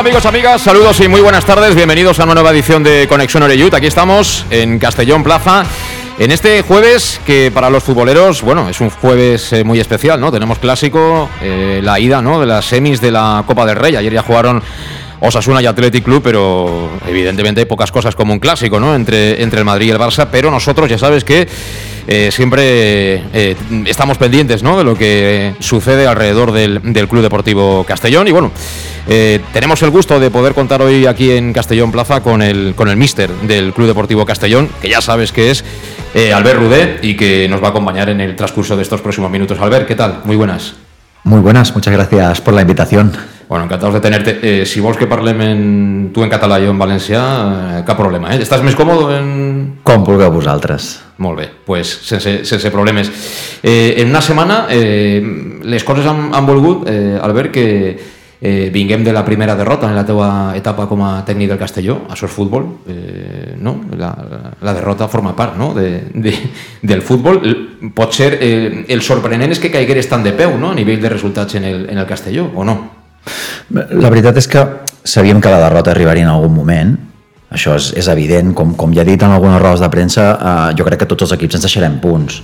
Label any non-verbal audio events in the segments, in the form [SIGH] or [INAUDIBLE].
¿Qué tal amigos, amigas? Saludos y muy buenas tardes. Bienvenidos a una nueva edición de Conexión Oreyud. Aquí estamos en Castellón Plaza. En este jueves que para los futboleros, bueno, es un jueves eh, muy especial, ¿no? Tenemos clásico, eh, la ida, ¿no? De las semis de la Copa del Rey. Ayer ya jugaron Osasuna y Athletic Club, pero evidentemente hay pocas cosas como un clásico, ¿no? Entre, entre el Madrid y el Barça, pero nosotros ya sabes que eh, siempre eh, estamos pendientes, ¿no? De lo que sucede alrededor del, del Club Deportivo Castellón y bueno, eh, tenemos el gusto de poder contar hoy aquí en Castellón Plaza con el, con el míster del Club Deportivo Castellón, que ya sabes que es Albert Rudé y que nos va a acompañar en el transcurso de estos próximos minutos. Albert, ¿qué tal? Muy buenas. Muy buenas, muchas gracias por la invitación. Bueno, encantados de tenerte. Eh, si vols que parlem en, tu en català i jo en valencià, eh, cap problema. Eh? Estàs més còmode en... Com vulgueu vosaltres. Molt bé, pues, sense, sense problemes. Eh, en una setmana eh, les coses han, han volgut, eh, Albert, que eh, vinguem de la primera derrota en la teua etapa com a tècnic del Castelló, això és futbol, eh, no? la, la derrota forma part no? de, de, del futbol. Pot ser, eh, el sorprenent és que caigueres tant de peu no? a nivell de resultats en el, en el Castelló, o no? La veritat és que sabíem que la derrota arribaria en algun moment, això és, és evident, com, com ja he dit en algunes rodes de premsa, eh, jo crec que tots els equips ens deixarem punts.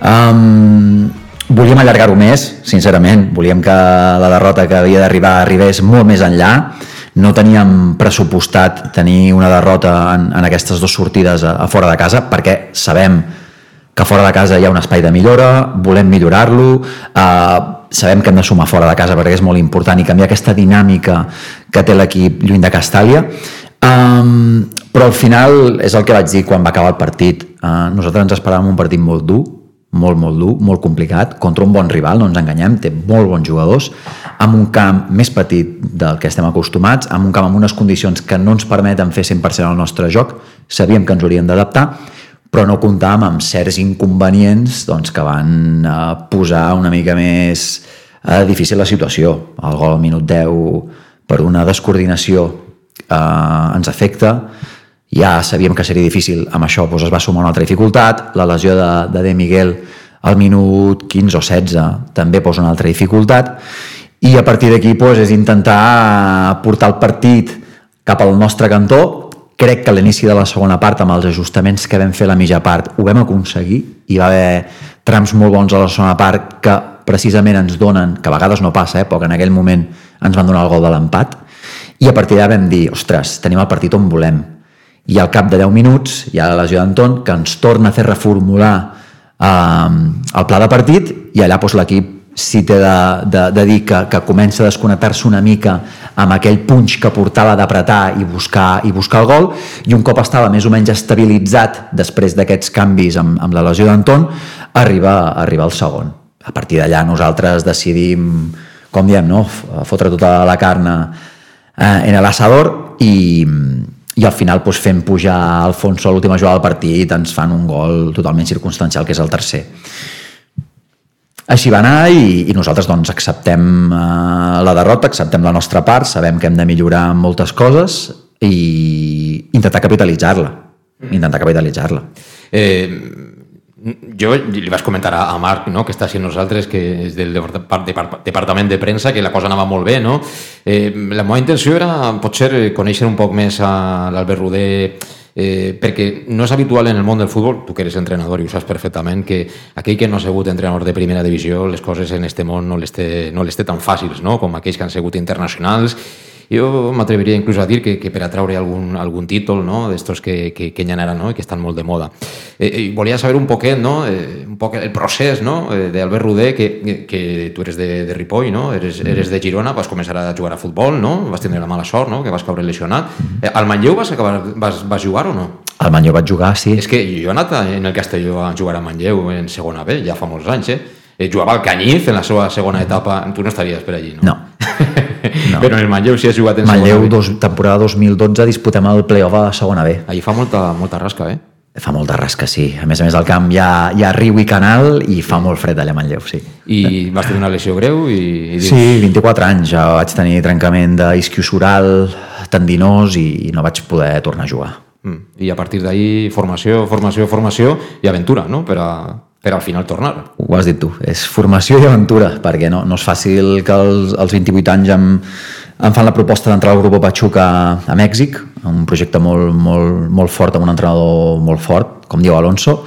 Um, volíem allargar-ho més, sincerament, volíem que la derrota que havia d'arribar arribés molt més enllà, no teníem pressupostat tenir una derrota en, en aquestes dues sortides a, a fora de casa, perquè sabem que fora de casa hi ha un espai de millora, volem millorar-lo, eh, sabem que hem de sumar fora de casa perquè és molt important i canviar aquesta dinàmica que té l'equip lluny de Castàlia. Um, però al final és el que vaig dir quan va acabar el partit. Uh, nosaltres ens esperàvem un partit molt dur, molt, molt dur, molt complicat, contra un bon rival, no ens enganyem, té molt bons jugadors, amb un camp més petit del que estem acostumats, amb un camp amb unes condicions que no ens permeten fer 100% el nostre joc, sabíem que ens hauríem d'adaptar, però no comptàvem amb certs inconvenients doncs, que van eh, posar una mica més eh, difícil la situació. El gol al minut 10 per una descoordinació eh, ens afecta, ja sabíem que seria difícil, amb això doncs, es va sumar una altra dificultat, la lesió de, de De Miguel al minut 15 o 16 també posa una altra dificultat, i a partir d'aquí doncs, és intentar portar el partit cap al nostre cantó, crec que a l'inici de la segona part, amb els ajustaments que vam fer la mitja part, ho vam aconseguir. Hi va haver trams molt bons a la segona part que precisament ens donen, que a vegades no passa, eh, però que en aquell moment ens van donar el gol de l'empat. I a partir d'ara vam dir, ostres, tenim el partit on volem. I al cap de 10 minuts hi ha la lesió d'Anton que ens torna a fer reformular eh, el pla de partit i allà doncs, l'equip si té de, de, de dir que, que comença a desconnectar-se una mica amb aquell punx que portava d'apretar i buscar, i buscar el gol i un cop estava més o menys estabilitzat després d'aquests canvis amb, amb la lesió d'Anton arriba, arriba al segon a partir d'allà nosaltres decidim com diem, no? fotre tota la carn eh, en l'asador i, i al final doncs, fem pujar Alfonso a l'última jugada del partit ens fan un gol totalment circumstancial que és el tercer així va anar i, i nosaltres doncs, acceptem uh, la derrota, acceptem la nostra part, sabem que hem de millorar moltes coses i intentar capitalitzar-la. Intentar capitalitzar-la. Eh, jo li vaig comentar a, Marc, no, que està sent nosaltres, que és del Departament de Premsa, que la cosa anava molt bé, no? Eh, la meva intenció era, potser, conèixer un poc més a l'Albert Roder, eh, perquè no és habitual en el món del futbol, tu que eres entrenador i ho saps perfectament, que aquell que no ha sigut entrenador de primera divisió, les coses en este món no les té, no les té tan fàcils, no? com aquells que han sigut internacionals jo m'atreviria inclús a dir que, que per atraure algun, algun títol no? d'estos que, que, que hi ha ara no? que estan molt de moda. Eh, volia saber un poquet, no? eh, un poc el procés no? eh, d'Albert Roder, que, que tu eres de, de Ripoll, no? eres, eres de Girona, vas començar a jugar a futbol, no? vas tindre la mala sort, no? que vas caure lesionat. Eh, al Manlleu vas, acabar, vas, vas jugar o no? Al Manlleu vaig jugar, sí. És que jo he anat en el Castelló a jugar a Manlleu en segona B, ja fa molts anys, eh? Eh jugava al Canyiz en la seva segona etapa. Tu no estaries per allí, no? No. [LAUGHS] no. Però en el Manlleu sí has jugat en Manlleu, segona B. dos, temporada 2012, disputem el playoff a segona B. Allí fa molta, molta rasca, eh? Fa molta rasca, sí. A més a més, al camp hi ha, hi ha riu i canal i fa molt fred allà a Manlleu, sí. I vas tenir una lesió greu i... i dius, Sí, 24 anys, ja vaig tenir trencament d'isquiosural, tendinós i, i no vaig poder tornar a jugar. Mm. I a partir d'ahí formació, formació, formació i aventura, no? Per, a, per al final tornar. Ho has dit tu, és formació i aventura, perquè no, no és fàcil que els, als 28 anys em, em fan la proposta d'entrar al grup Pachuca a Mèxic, un projecte molt, molt, molt fort, amb un entrenador molt fort, com diu Alonso,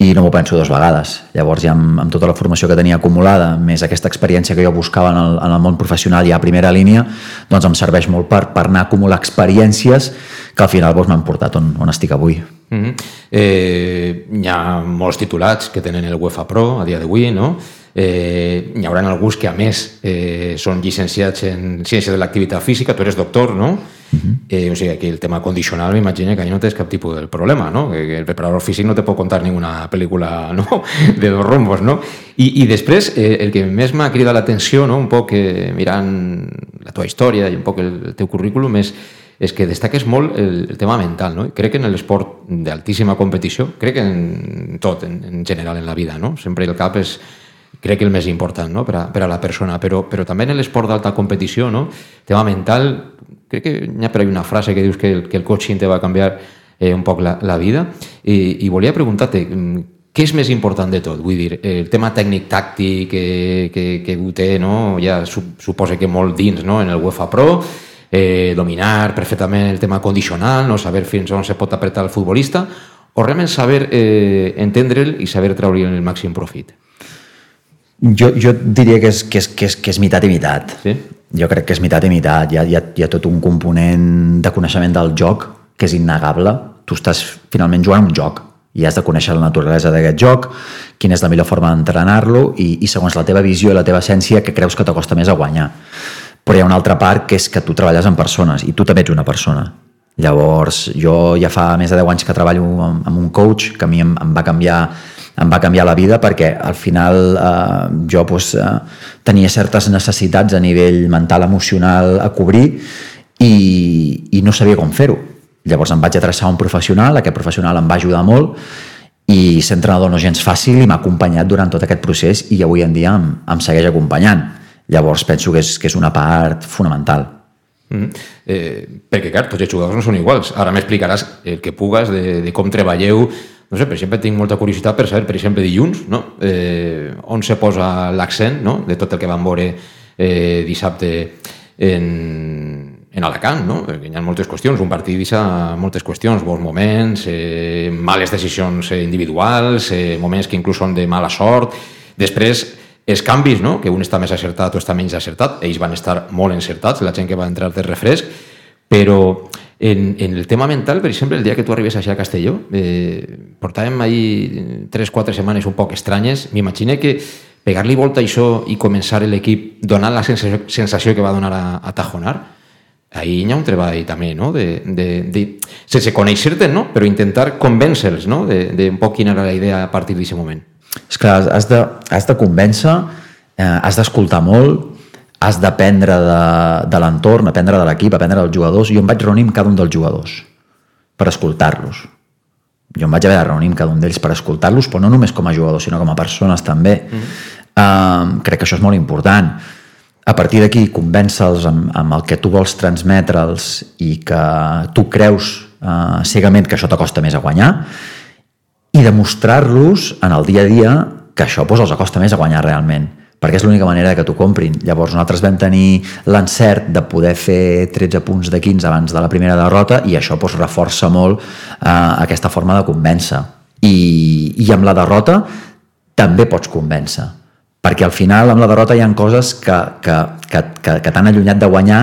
i no m'ho penso dues vegades. Llavors, ja amb, amb tota la formació que tenia acumulada, més aquesta experiència que jo buscava en el, en el món professional ja a primera línia, doncs em serveix molt per, per anar a acumular experiències que al final doncs, m'han portat on, on estic avui. Mm -hmm. eh, hi ha molts titulats que tenen el UEFA Pro a dia d'avui, no? Eh, hi haurà alguns que, a més, eh, són llicenciats en Ciència de l'Activitat Física, tu eres doctor, no? Uh -huh. eh, o sigui, aquí el tema condicional m'imagino que ahí no tens cap tipus de problema, no? Que el preparador físic no te pot contar ninguna pel·lícula no? [LAUGHS] de dos rombos, no? I, i després, eh, el que més m'ha cridat l'atenció, no? un poc eh, mirant la teva història i un poc el, el teu currículum, és, és que destaques molt el, el tema mental, no? crec que en l'esport d'altíssima competició, crec que en tot, en, en general en la vida, no? Sempre el cap és, crec que el més important no? per, a, per a la persona, però, però també en l'esport d'alta competició, no? tema mental, crec que hi ha per una frase que dius que el, que el coaching te va canviar eh, un poc la, la vida, i, i volia preguntar-te, mm, què és més important de tot? Vull dir, el tema tècnic-tàctic que, que, que ho té, no? ja suposa que molt dins no? en el UEFA Pro, eh, dominar perfectament el tema condicional, no saber fins on se pot apretar el futbolista, o realment saber eh, entendre'l i saber treure el màxim profit? Jo, jo diria que és, que, és, que, és, que és mitat i mitat. Sí? Jo crec que és mitat i mitat. Hi ha, hi, ha, hi ha tot un component de coneixement del joc que és innegable. Tu estàs finalment jugant un joc i has de conèixer la naturalesa d'aquest joc, quina és la millor forma d'entrenar-lo i, i segons la teva visió i la teva essència que creus que t'acosta més a guanyar. Però hi ha una altra part que és que tu treballes amb persones i tu també ets una persona. Llavors, jo ja fa més de 10 anys que treballo amb, amb un coach que a mi em, em va canviar em va canviar la vida perquè al final eh, jo pues, eh, tenia certes necessitats a nivell mental, emocional a cobrir i, i no sabia com fer-ho. Llavors em vaig adreçar a un professional, aquest professional em va ajudar molt i ser entrenador no gens fàcil i m'ha acompanyat durant tot aquest procés i avui en dia em, em segueix acompanyant. Llavors penso que és, que és una part fonamental. Mm -hmm. eh, perquè, clar, tots els jugadors no són iguals. Ara m'explicaràs el que pugues de, de com treballeu no sé, per exemple, tinc molta curiositat per saber, per exemple, dilluns, no? eh, on se posa l'accent no? de tot el que vam veure eh, dissabte en, en Alacant, no? perquè hi ha moltes qüestions, un partit deixa moltes qüestions, bons moments, eh, males decisions individuals, eh, moments que inclús són de mala sort, després els canvis, no? que un està més acertat o està menys acertat, ells van estar molt encertats, la gent que va entrar de refresc, però en, en el tema mental, per exemple, el dia que tu arribes a Castelló, eh, portàvem ahí 3-4 setmanes un poc estranyes, m'imagino que pegar-li volta a això i començar l'equip donant la sensació, sensació que va donar a, a Tajonar, ahí hi ha un treball també, no? De, de, de, sense conèixer-te, no? però intentar convèncer-los no? de, de un poc quina era la idea a partir d'aquest moment. És clar, has de, has de convèncer, eh, has d'escoltar molt, has d'aprendre de, de l'entorn, aprendre de l'equip, aprendre dels jugadors. Jo em vaig reunir amb cada un dels jugadors per escoltar-los. Jo em vaig haver de reunir amb cada un d'ells per escoltar-los, però no només com a jugadors, sinó com a persones també. Mm. Uh, crec que això és molt important. A partir d'aquí, convèncer-los amb, amb el que tu vols transmetre'ls i que tu creus uh, cegament que això t'acosta més a guanyar i demostrar-los en el dia a dia que això pues, els acosta més a guanyar realment perquè és l'única manera que t'ho comprin. Llavors nosaltres vam tenir l'encert de poder fer 13 punts de 15 abans de la primera derrota i això doncs, reforça molt eh, aquesta forma de convèncer. I, I amb la derrota també pots convèncer, perquè al final amb la derrota hi ha coses que, que, que, que, que t'han allunyat de guanyar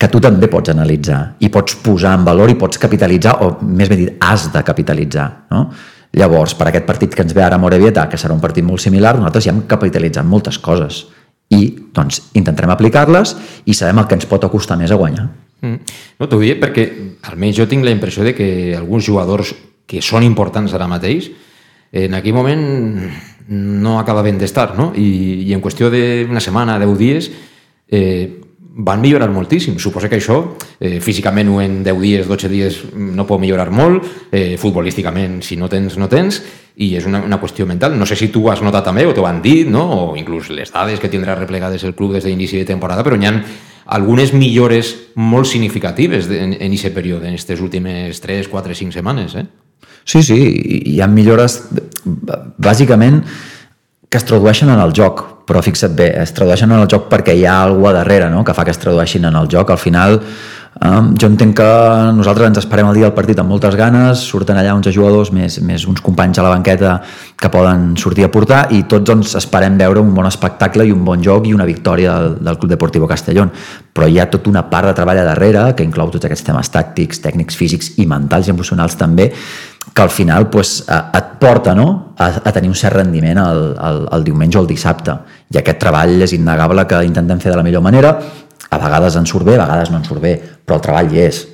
que tu també pots analitzar i pots posar en valor i pots capitalitzar, o més ben dit, has de capitalitzar. No? Llavors, per aquest partit que ens ve ara a Morevieta, que serà un partit molt similar, nosaltres ja hem capitalitzat moltes coses i doncs, intentarem aplicar-les i sabem el que ens pot acostar més a guanyar. Mm. No, T'ho dic perquè almenys jo tinc la impressió de que alguns jugadors que són importants ara mateix en aquell moment no acabaven d'estar, no? I, I en qüestió d'una setmana, deu dies, eh, van millorar moltíssim. Suposo que això, eh, físicament o en 10 dies, 12 dies, no pot millorar molt, eh, futbolísticament, si no tens, no tens, i és una, una qüestió mental. No sé si tu has notat també, o t'ho han dit, no? o inclús les dades que tindrà replegades el club des d'inici de temporada, però hi ha algunes millores molt significatives en aquest període, en aquestes últimes 3, 4, 5 setmanes. Eh? Sí, sí, hi ha millores, bàsicament, que es tradueixen en el joc, però fixa't bé, es tradueixen en el joc perquè hi ha alguna darrere no? que fa que es tradueixin en el joc. Al final, Um, jo entenc que nosaltres ens esperem el dia del partit amb moltes ganes, surten allà uns jugadors més, més uns companys a la banqueta que poden sortir a portar i tots ens esperem veure un bon espectacle i un bon joc i una victòria del, del Club Deportivo Castellón. Però hi ha tota una part de treball a darrere que inclou tots aquests temes tàctics, tècnics, físics i mentals i emocionals també que al final pues, et porta no? a, a tenir un cert rendiment el, el, el diumenge o el dissabte. I aquest treball és innegable que intentem fer de la millor manera a vegades en surt bé, a vegades no en surt bé, però el treball hi és.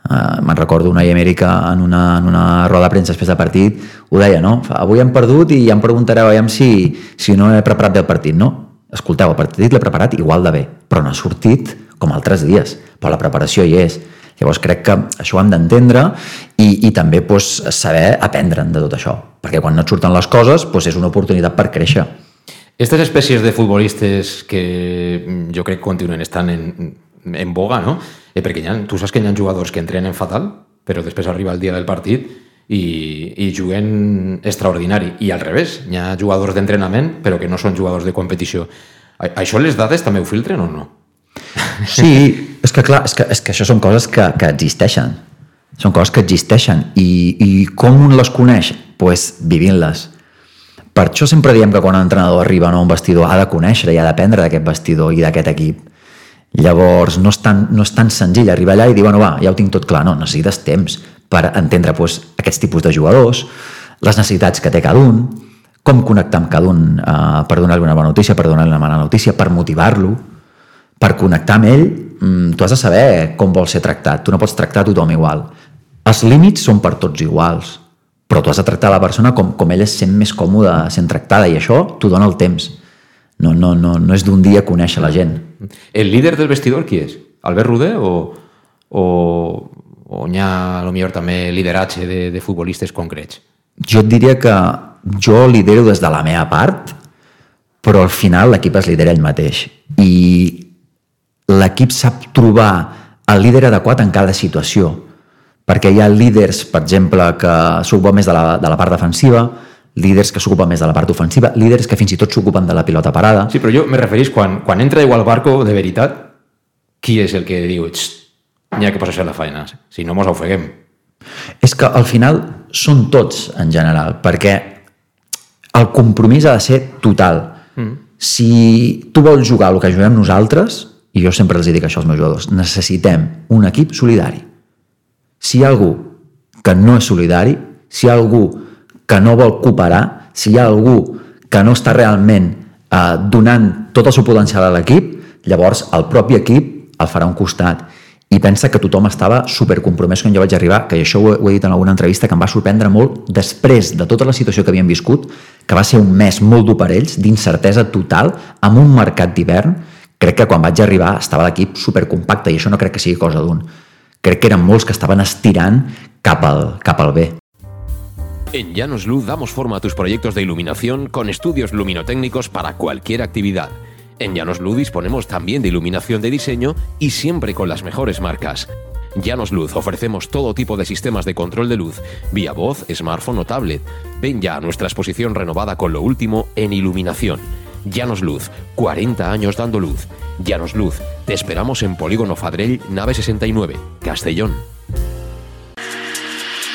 Uh, me'n recordo una Amèrica en una, en una roda de premsa després del partit ho deia, no? Avui hem perdut i ja em preguntareu aviam si, si no he preparat bé el partit, no? Escolteu, el partit l'he preparat igual de bé, però no ha sortit com altres dies, però la preparació hi és. Llavors crec que això ho hem d'entendre i, i també pues, saber aprendre'n de tot això, perquè quan no et surten les coses pues, és una oportunitat per créixer. Estas especies de futbolistes que mm, jo crec que continuen estant en, en boga, no? Eh, perquè ha, tu saps que hi ha jugadors que entrenen fatal, però després arriba el dia del partit i, i juguen extraordinari. I al revés, hi ha jugadors d'entrenament però que no són jugadors de competició. A, això les dades també ho filtren o no? [LAUGHS] Sí, és que clar, és que, és que això són coses que, que existeixen. Són coses que existeixen. I, i com un les coneix? Doncs pues, vivint-les per això sempre diem que quan un entrenador arriba a un vestidor ha de conèixer i ha d'aprendre d'aquest vestidor i d'aquest equip. Llavors, no és, tan, no és tan senzill arribar allà i dir, bueno, va, ja ho tinc tot clar. No, necessites temps per entendre doncs, aquests tipus de jugadors, les necessitats que té cada un, com connectar amb cada un eh, per donar-li una bona notícia, per donar-li una mala notícia, per motivar-lo, per connectar amb ell, mm, tu has de saber com vol ser tractat. Tu no pots tractar tothom igual. Els límits són per tots iguals però tu has de tractar la persona com, com ella es sent més còmoda sent tractada i això t'ho dona el temps. No, no, no, no és d'un dia conèixer la gent. El líder del vestidor qui és? Albert Ruder o, o, o hi ha a lo millor també lideratge de, de futbolistes concrets? Jo et diria que jo lidero des de la meva part, però al final l'equip es lidera ell mateix. I l'equip sap trobar el líder adequat en cada situació perquè hi ha líders, per exemple, que s'ocupen més de la, de la part defensiva, líders que s'ocupen més de la part ofensiva, líders que fins i tot s'ocupen de la pilota parada. Sí, però jo me referís, quan, quan entra igual barco, de veritat, qui és el que diu n'hi ha que posar-se la feina, si no mos ofeguem? És que al final són tots, en general, perquè el compromís ha de ser total. Mm. Si tu vols jugar el que juguem nosaltres, i jo sempre els dic això als meus jugadors, necessitem un equip solidari si hi ha algú que no és solidari, si hi ha algú que no vol cooperar, si hi ha algú que no està realment eh, donant tot el seu potencial a l'equip, llavors el propi equip el farà un costat. I pensa que tothom estava supercompromès quan jo vaig arribar, que això ho he, ho he dit en alguna entrevista, que em va sorprendre molt després de tota la situació que havien viscut, que va ser un mes molt dur per ells, d'incertesa total, amb un mercat d'hivern, crec que quan vaig arribar estava l'equip supercompacte i això no crec que sigui cosa d'un crec que eren molts que estaven estirant cap. En Llanos Luz damos forma a tus proyectos de iluminación con estudios luminotécnicos para cualquier actividad. En Llanos Luz disponemos también de iluminación de diseño y siempre con las mejores marcas. Llanos Luz ofrecemos todo tipo de sistemas de control de luz, vía voz, smartphone o tablet. Ven ya a nuestra exposición renovada con lo último en iluminación. Llanos Luz, 40 años dando luz. Llanos Luz, te esperamos en Polígono Fadrell, nave 69, Castellón.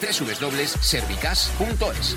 www.servicas.es.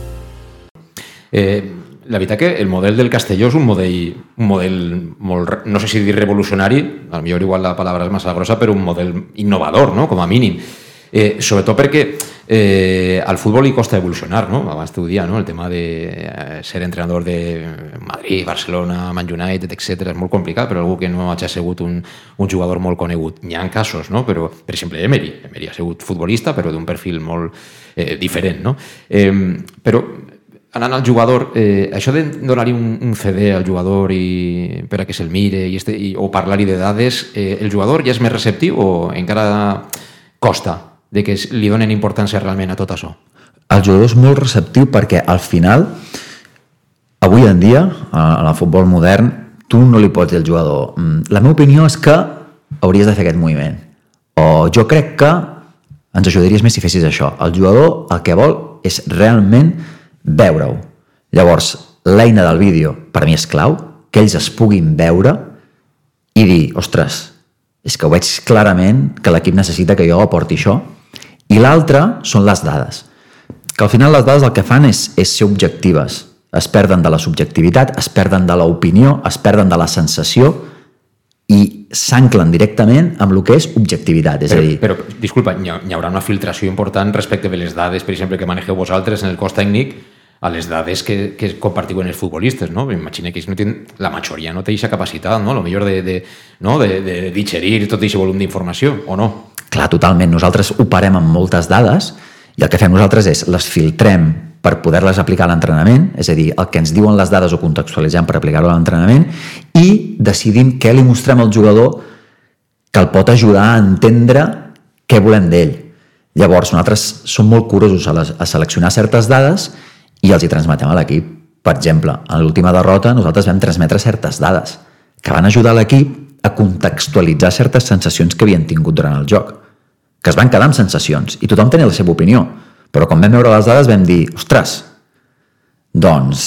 Eh, la veritat que el model del Castelló és un model, un model molt, no sé si dir revolucionari, millor igual la paraula és massa grossa, però un model innovador, no? com a mínim. Eh, sobretot perquè eh, al futbol li costa evolucionar, no? abans t'ho dia, no? el tema de eh, ser entrenador de Madrid, Barcelona, Man United, etc és molt complicat, però algú que no hagi sigut un, un jugador molt conegut. N'hi ha casos, no? però, per exemple, Emery. Emery ha sigut futbolista, però d'un perfil molt eh, diferent. No? Eh, però anant al jugador, eh, això de donar-hi un, un CD al jugador i, per a que se'l mire i este, i, o parlar-hi de dades, eh, el jugador ja és més receptiu o encara costa de que li donen importància realment a tot això? El jugador és molt receptiu perquè al final, avui en dia, en el futbol modern, tu no li pots dir al jugador "Mm, la meva opinió és que hauries de fer aquest moviment o jo crec que ens ajudaries més si fessis això. El jugador el que vol és realment veure-ho. Llavors, l'eina del vídeo per mi és clau, que ells es puguin veure i dir, ostres, és que ho veig clarament que l'equip necessita que jo aporti això. I l'altre són les dades. Que al final les dades el que fan és, és ser objectives. Es perden de la subjectivitat, es perden de l'opinió, es perden de la sensació i s'anclen directament amb el que és objectivitat. És Però, a dir, però disculpa, hi, ha, hi haurà una filtració important respecte de les dades, per exemple, que manegeu vosaltres en el cos tècnic a les dades que, que compartiu en els futbolistes, no? M'imagino que ells no tenen, la majoria no té aquesta capacitat, no? Lo millor de, de, no? de, de digerir tot aquest volum d'informació, o no? Clar, totalment. Nosaltres operem amb moltes dades i el que fem nosaltres és les filtrem per poder-les aplicar a l'entrenament, és a dir, el que ens diuen les dades ho contextualitzem per aplicar-ho a l'entrenament i decidim què li mostrem al jugador que el pot ajudar a entendre què volem d'ell. Llavors, nosaltres som molt curosos a, les, a seleccionar certes dades i els hi transmetem a l'equip. Per exemple, en l'última derrota nosaltres vam transmetre certes dades que van ajudar l'equip a contextualitzar certes sensacions que havien tingut durant el joc, que es van quedar amb sensacions i tothom tenia la seva opinió, però quan vam veure les dades vam dir, ostres, doncs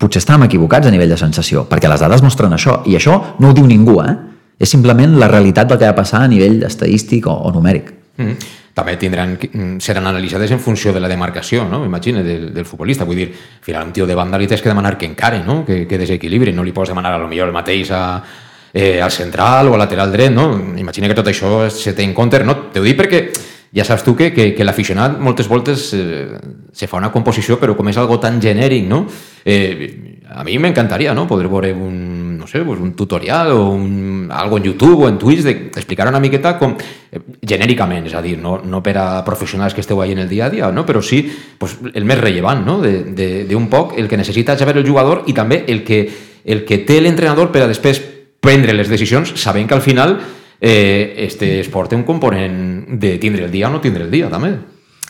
potser estàvem equivocats a nivell de sensació, perquè les dades mostren això, i això no ho diu ningú, eh? És simplement la realitat del que va passar a nivell estadístic o, o numèric. Mm. També tindran, mm, seran analitzades en funció de la demarcació, no? Imagina, del, del futbolista. Vull dir, al final un tio de banda li tens que demanar que encare, no? que, que desequilibri. No li pots demanar a lo millor el mateix a, eh, al central o al lateral dret, no? Imagina que tot això se té en compte, no? T'ho dic perquè ja saps tu que, que, que l'aficionat moltes voltes eh, se fa una composició però com és algo tan genèric, no? Eh, a mi m'encantaria no? poder veure un, no sé, pues un tutorial o un, algo en YouTube o en Twitch d'explicar una miqueta com, eh, genèricament, és a dir, no, no per a professionals que esteu ahí en el dia a dia, no? però sí pues, el més rellevant, no? d'un poc el que necessita saber el jugador i també el que, el que té l'entrenador per a després prendre les decisions sabent que al final eh, este esport té un component de tindre el dia o no tindre el dia, també.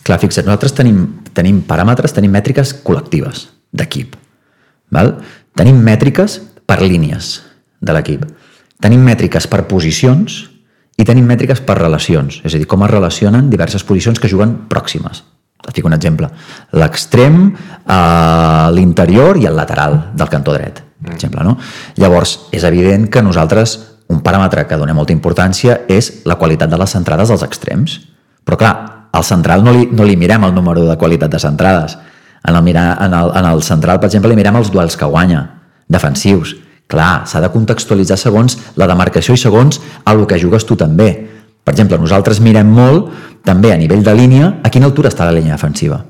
Clar, fixa't, nosaltres tenim, tenim paràmetres, tenim mètriques col·lectives d'equip. Val? Tenim mètriques per línies de l'equip. Tenim mètriques per posicions i tenim mètriques per relacions, és a dir, com es relacionen diverses posicions que juguen pròximes. Et fico un exemple. L'extrem, eh, l'interior i el lateral del cantó dret, per exemple. No? Llavors, és evident que nosaltres un paràmetre que donem molta importància és la qualitat de les centrades dels extrems. Però clar, al central no li, no li mirem el número de qualitat de centrades. En el, mirar, en, el, en el central, per exemple, li mirem els duels que guanya, defensius. Clar, s'ha de contextualitzar segons la demarcació i segons el que jugues tu també. Per exemple, nosaltres mirem molt, també a nivell de línia, a quina altura està la línia defensiva.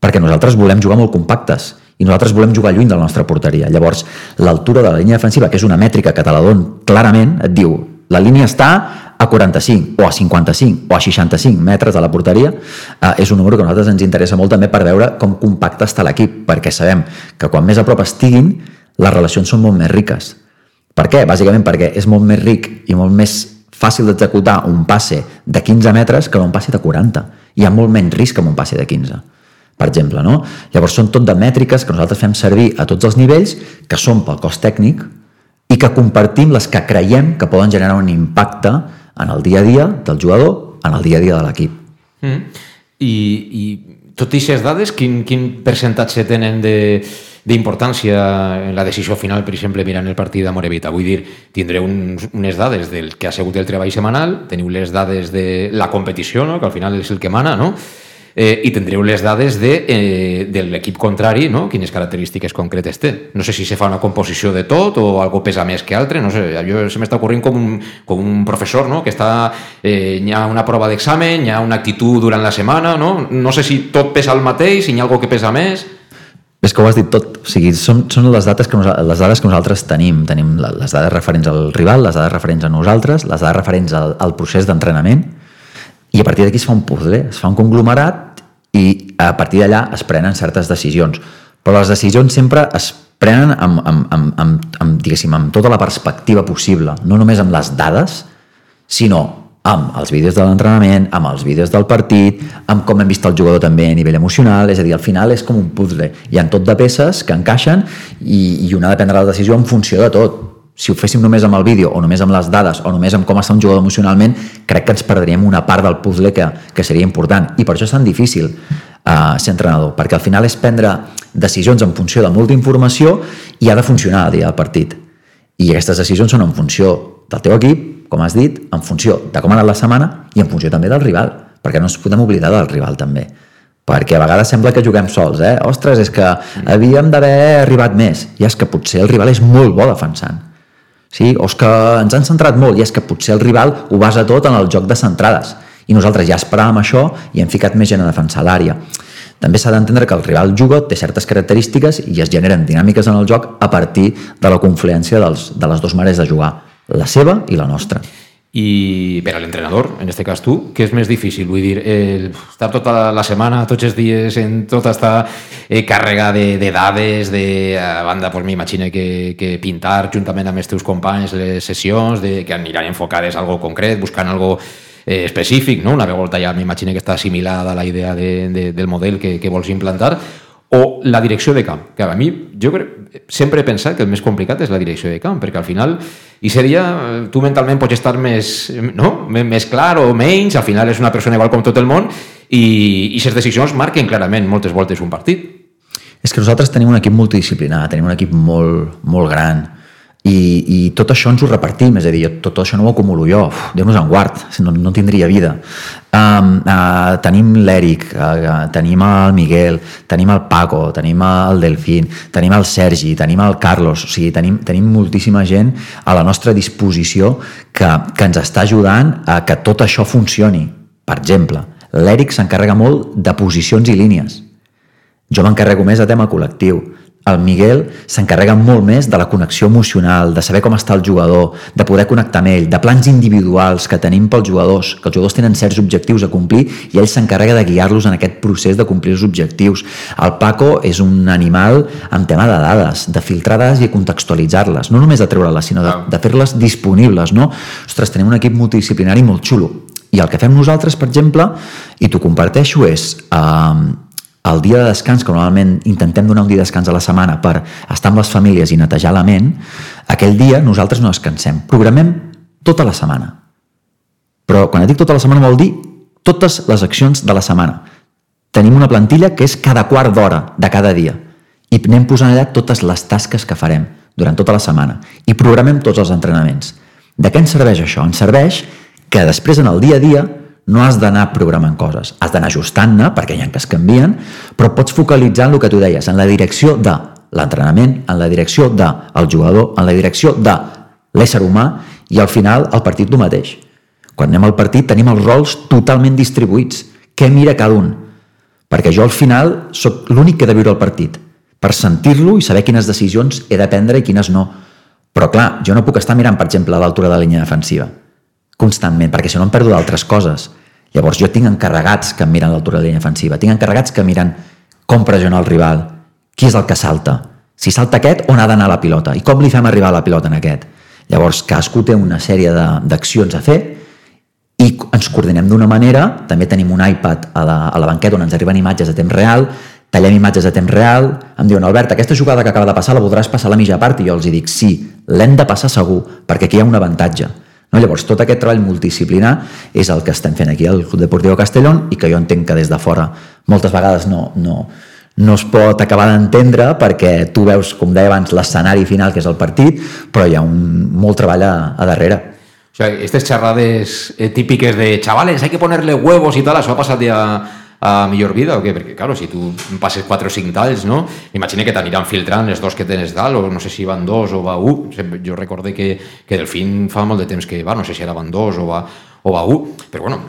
Perquè nosaltres volem jugar molt compactes i nosaltres volem jugar lluny de la nostra porteria. Llavors, l'altura de la línia defensiva, que és una mètrica que te la don clarament, et diu la línia està a 45 o a 55 o a 65 metres de la porteria eh, és un número que a nosaltres ens interessa molt també per veure com compacte està l'equip, perquè sabem que quan més a prop estiguin, les relacions són molt més riques. Per què? Bàsicament perquè és molt més ric i molt més fàcil d'executar un passe de 15 metres que un passe de 40. Hi ha molt menys risc amb un passe de 15 per exemple. No? Llavors són tot de mètriques que nosaltres fem servir a tots els nivells, que són pel cos tècnic i que compartim les que creiem que poden generar un impacte en el dia a dia del jugador, en el dia a dia de l'equip. Mm. I, I tot i aquestes dades, quin, quin percentatge tenen de d'importància en la decisió final, per exemple, mirant el partit de Morevita. Vull dir, tindreu uns, unes dades del que ha sigut el treball setmanal, teniu les dades de la competició, no? que al final és el que mana, no? Eh, i tindreu les dades de, eh, de l'equip contrari, no? quines característiques concretes té. No sé si se fa una composició de tot o algo pesa més que altre, no sé, jo se m'està ocorrent com un, com un professor, no? que està, eh, hi ha una prova d'examen, hi ha una actitud durant la setmana, no? no sé si tot pesa el mateix, si hi ha algo que pesa més... És que ho has dit tot, o sigui, són, són les, dates que les dades que nosaltres tenim. Tenim les dades referents al rival, les dades referents a nosaltres, les dades referents al, al procés d'entrenament, i a partir d'aquí es fa un puzzle, es fa un conglomerat i a partir d'allà es prenen certes decisions. Però les decisions sempre es prenen amb, amb, amb, amb, amb, diguéssim, amb tota la perspectiva possible, no només amb les dades, sinó amb els vídeos de l'entrenament, amb els vídeos del partit, amb com hem vist el jugador també a nivell emocional, és a dir, al final és com un puzzle. Hi ha tot de peces que encaixen i, i una ha de prendre la decisió en funció de tot si ho féssim només amb el vídeo o només amb les dades o només amb com està un jugador emocionalment, crec que ens perdríem una part del puzzle que, que seria important. I per això és tan difícil uh, ser entrenador, perquè al final és prendre decisions en funció de molta informació i ha de funcionar el dia del partit. I aquestes decisions són en funció del teu equip, com has dit, en funció de com ha anat la setmana i en funció també del rival, perquè no ens podem oblidar del rival també perquè a vegades sembla que juguem sols, eh? Ostres, és que havíem d'haver arribat més. I és que potser el rival és molt bo defensant Sí? O és que ens han centrat molt i és que potser el rival ho basa tot en el joc de centrades i nosaltres ja esperàvem això i hem ficat més gent a defensar l'àrea. També s'ha d'entendre que el rival juga, té certes característiques i es generen dinàmiques en el joc a partir de la confluència dels, de les dues maneres de jugar, la seva i la nostra. I per a l'entrenador, en aquest cas tu, què és més difícil? Vull dir, eh, estar tota la setmana, tots els dies, en tota esta eh, càrrega de, de dades, de, a banda, pues, m'imagino que, que pintar juntament amb els teus companys les sessions, de, que aniran enfocades a algo concret, buscant algo eh, específic, no? una volta ja m'imagino que està assimilada la idea de, de, del model que, que vols implantar, o la direcció de camp, que a mi jo crec, sempre he pensat que el més complicat és la direcció de camp, perquè al final i seria, tu mentalment pots estar més, no? més clar o menys, al final és una persona igual com tot el món i, i aquestes decisions marquen clarament moltes voltes un partit. És que nosaltres tenim un equip multidisciplinar, tenim un equip molt, molt gran, i, i tot això ens ho repartim, és a dir, tot això no ho acumulo jo, Déu-nos en guard, no, no tindria vida. Um, uh, tenim l'Eric, uh, tenim el Miguel, tenim el Paco, tenim el Delfín, tenim el Sergi, tenim el Carlos, o sigui, tenim, tenim moltíssima gent a la nostra disposició que, que ens està ajudant a que tot això funcioni. Per exemple, l'Eric s'encarrega molt de posicions i línies. Jo m'encarrego més de tema col·lectiu. El Miguel s'encarrega molt més de la connexió emocional, de saber com està el jugador, de poder connectar amb ell, de plans individuals que tenim pels jugadors, que els jugadors tenen certs objectius a complir i ell s'encarrega de guiar-los en aquest procés de complir els objectius. El Paco és un animal amb tema de dades, de filtrar dades i contextualitzar-les, no només de treure-les, sinó de, de fer-les disponibles, no? Ostres, tenim un equip multidisciplinari molt xulo. I el que fem nosaltres, per exemple, i t'ho comparteixo, és... Eh, el dia de descans, que normalment intentem donar un dia de descans a la setmana per estar amb les famílies i netejar la ment, aquell dia nosaltres no descansem. Programem tota la setmana. Però quan dic tota la setmana vol dir totes les accions de la setmana. Tenim una plantilla que és cada quart d'hora de cada dia i anem posant allà totes les tasques que farem durant tota la setmana i programem tots els entrenaments. De què ens serveix això? Ens serveix que després en el dia a dia no has d'anar programant coses, has d'anar ajustant-ne perquè hi ha que es canvien, però pots focalitzar en el que tu deies, en la direcció de l'entrenament, en la direcció del jugador, en la direcció de l'ésser humà i al final el partit tu mateix. Quan anem al partit tenim els rols totalment distribuïts. Què mira cada un? Perquè jo al final sóc l'únic que he de viure el partit, per sentir-lo i saber quines decisions he de prendre i quines no. Però clar, jo no puc estar mirant, per exemple, a l'altura de la línia defensiva constantment, perquè si no em perdo d'altres coses. Llavors jo tinc encarregats que miren l'altura de la línia defensiva, tinc encarregats que miren com pressionar el rival, qui és el que salta, si salta aquest, on ha d'anar la pilota i com li fem arribar la pilota en aquest. Llavors cadascú té una sèrie d'accions a fer i ens coordinem d'una manera, també tenim un iPad a la, a la banqueta on ens arriben imatges a temps real, tallem imatges a temps real, em diuen, Albert, aquesta jugada que acaba de passar la voldràs passar a la mitja part? I jo els dic, sí, l'hem de passar segur, perquè aquí hi ha un avantatge. No? Llavors, tot aquest treball multidisciplinar és el que estem fent aquí al Club Deportiu Castellón i que jo entenc que des de fora moltes vegades no, no, no es pot acabar d'entendre perquè tu veus, com deia abans, l'escenari final, que és el partit, però hi ha un, molt treball a, a darrere. O sea, estas charrades eh, típiques de chavales, hay que ponerle huevos y tal, això ha passat ja a millor vida o què? Perquè, claro, si tu passes 4 o 5 talls, no? Imagina que t'aniran filtrant els dos que tens dalt, o no sé si van dos o va un. Jo recorde que, que Delfín fa molt de temps que va, no sé si era van dos o va, o va un, però bueno,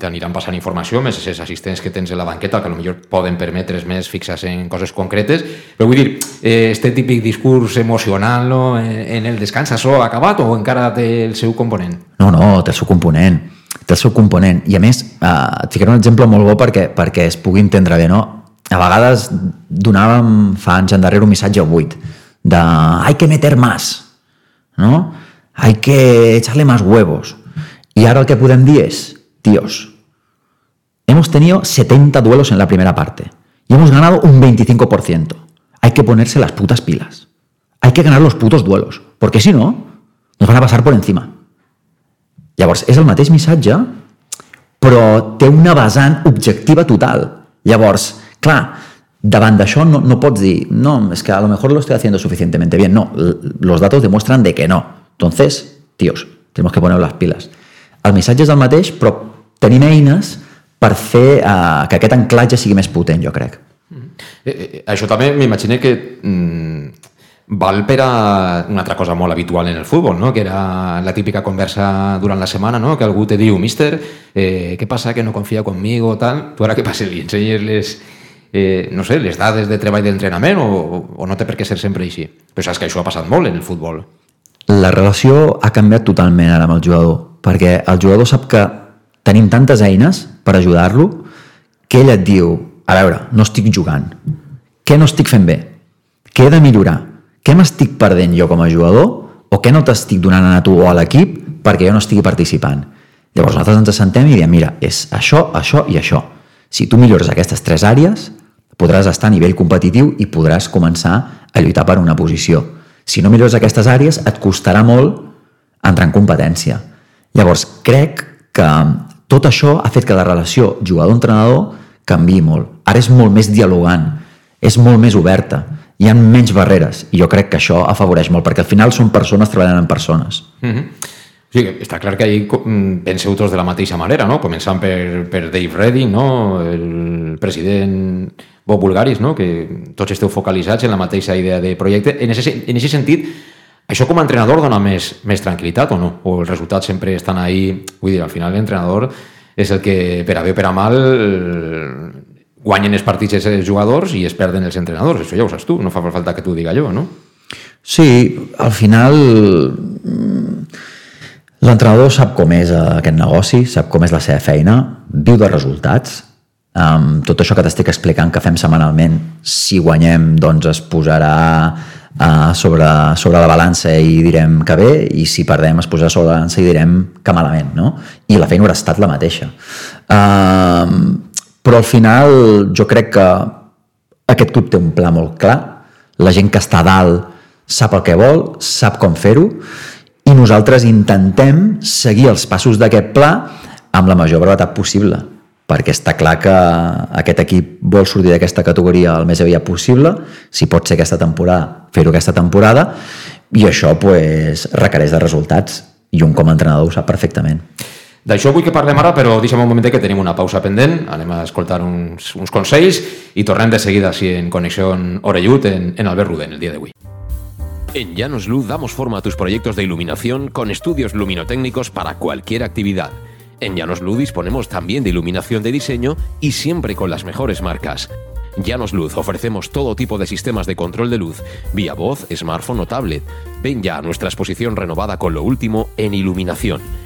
t'aniran passant informació, més els assistents que tens a la banqueta, que potser poden permetre's més fixar en coses concretes, però vull dir, eh, este típic discurs emocional no, en el descans, això ha acabat o encara té el seu component? No, no, té el seu component té seu component. I a més, eh, et ficaré un exemple molt bo perquè, perquè es pugui entendre bé, no? A vegades donàvem fa anys endarrere un missatge buit de hay que meter más, ¿no? Hay que echarle más huevos. Y ahora el que podem dir és, tíos, hemos tenido 70 duelos en la primera parte y hemos ganado un 25%. Hay que ponerse las putas pilas. Hay que ganar los putos duelos, porque si no, nos van a pasar por encima. Llavors, és el mateix missatge, però té una vessant objectiva total. Llavors, clar, davant d'això no, no pots dir, no, és que a lo mejor lo estoy haciendo suficientemente bien. No, los datos demuestran de que no. Entonces, tíos, tenemos que poner les piles. El missatge és el mateix, però tenim eines per fer eh, que aquest anclatge sigui més potent, jo crec. Eh, eh, això també m'imagino que mm, val per a una altra cosa molt habitual en el futbol, no? que era la típica conversa durant la setmana, no? que algú te diu, mister, eh, què passa que no confia conmigo, tal? Tu ara què passa? Li ensenyes les, eh, no sé, les dades de treball d'entrenament o, o no té per què ser sempre així? Però saps que això ha passat molt en el futbol. La relació ha canviat totalment ara amb el jugador, perquè el jugador sap que tenim tantes eines per ajudar-lo que ell et diu, a veure, no estic jugant, què no estic fent bé, què he de millorar, què m'estic perdent jo com a jugador o què no t'estic donant a tu o a l'equip perquè jo no estigui participant. Llavors nosaltres ens assentem i diem, mira, és això, això i això. Si tu millores aquestes tres àrees, podràs estar a nivell competitiu i podràs començar a lluitar per una posició. Si no millores aquestes àrees, et costarà molt entrar en competència. Llavors, crec que tot això ha fet que la relació jugador-entrenador canvi molt. Ara és molt més dialogant, és molt més oberta hi ha menys barreres i jo crec que això afavoreix molt perquè al final són persones treballant amb persones mm -hmm. Sí, està clar que ahir mm, penseu tots de la mateixa manera, no? començant per, per Dave Redding, no? el president Bob Bulgaris, no? que tots esteu focalitzats en la mateixa idea de projecte. En aquest en ese sentit, això com a entrenador dona més, més tranquil·litat o no? O els resultats sempre estan ahí? Vull dir, al final l'entrenador és el que, per a bé o per a mal, guanyen els partits els jugadors i es perden els entrenadors. Això ja ho saps tu, no fa falta que t'ho diga jo, no? Sí, al final mm, l'entrenador sap com és eh, aquest negoci, sap com és la seva feina, viu de resultats, um, tot això que t'estic explicant que fem setmanalment, si guanyem doncs es posarà uh, sobre, sobre la balança i direm que bé, i si perdem es posarà sobre la balança i direm que malament, no? I la feina haurà estat la mateixa. Uh, però al final jo crec que aquest club té un pla molt clar, la gent que està a dalt sap el que vol, sap com fer-ho, i nosaltres intentem seguir els passos d'aquest pla amb la major brevetat possible, perquè està clar que aquest equip vol sortir d'aquesta categoria el més aviat possible, si pot ser aquesta temporada, fer-ho aquesta temporada, i això pues, requereix de resultats, i un com a entrenador ho sap perfectament. D'això vull que parlem ara, però deixa'm un moment que tenim una pausa pendent. Anem a escoltar uns, uns consells i tornem de seguida en Connexió Orellut en, en Albert Ruden el dia d'avui. En Llanos Luz damos forma a tus proyectos de iluminación con estudios luminotécnicos para cualquier actividad. En Llanos Luz disponemos también de iluminación de diseño y siempre con las mejores marcas. Llanos Luz ofrecemos todo tipo de sistemas de control de luz, vía voz, smartphone o tablet. Ven ya a nuestra exposición renovada con lo último en iluminación.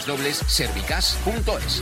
www.servicas.es.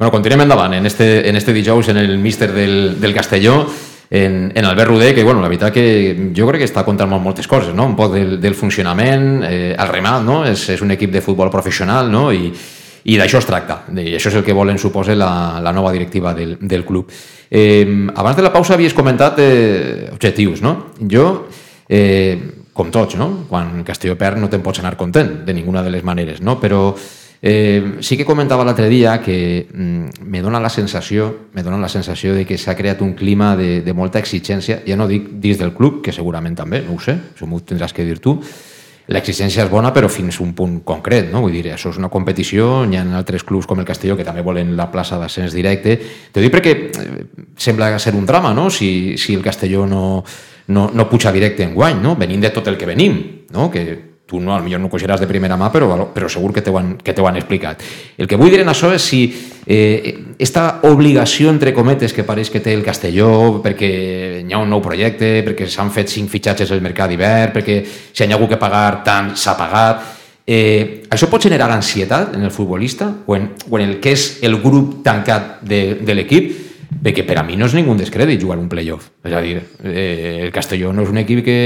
Bueno, continuem endavant en este, en este dijous en el míster del, del Castelló, en, en Albert Roder, que bueno, la veritat que jo crec que està contant molt moltes coses, no? un poc del, del funcionament, eh, el remat, no? és, és un equip de futbol professional no? i, i d'això es tracta, i això és el que volen suposa la, la nova directiva del, del club. Eh, abans de la pausa havies comentat eh, objectius, no? Jo, eh, com tots, no? quan Castelló perd no te'n pots anar content de ninguna de les maneres, no? però Eh, sí que comentava l'altre dia que mm, me dona la sensació me dona la sensació de que s'ha creat un clima de, de molta exigència, ja no dic dins del club, que segurament també, no ho sé, això m'ho tindràs que dir tu, l'exigència és bona però fins a un punt concret, no? vull dir, això és una competició, hi ha altres clubs com el Castelló que també volen la plaça d'ascens directe, t'ho dic perquè eh, sembla ser un drama, no?, si, si el Castelló no, no, no puja directe en guany, no?, venint de tot el que venim, no?, que tu no, millor no ho coixeràs de primera mà, però, però segur que t'ho han, que han explicat. El que vull dir en això és si eh, esta obligació, entre cometes, que pareix que té el Castelló perquè hi ha un nou projecte, perquè s'han fet cinc fitxatges al mercat d'hivern, perquè si hi ha hagut que pagar tant, s'ha pagat... Eh, això pot generar ansietat en el futbolista o en, o en el que és el grup tancat de, de l'equip? Perquè per a mi no és ningú descrèdit jugar un playoff. És a dir, eh, el Castelló no és un equip que,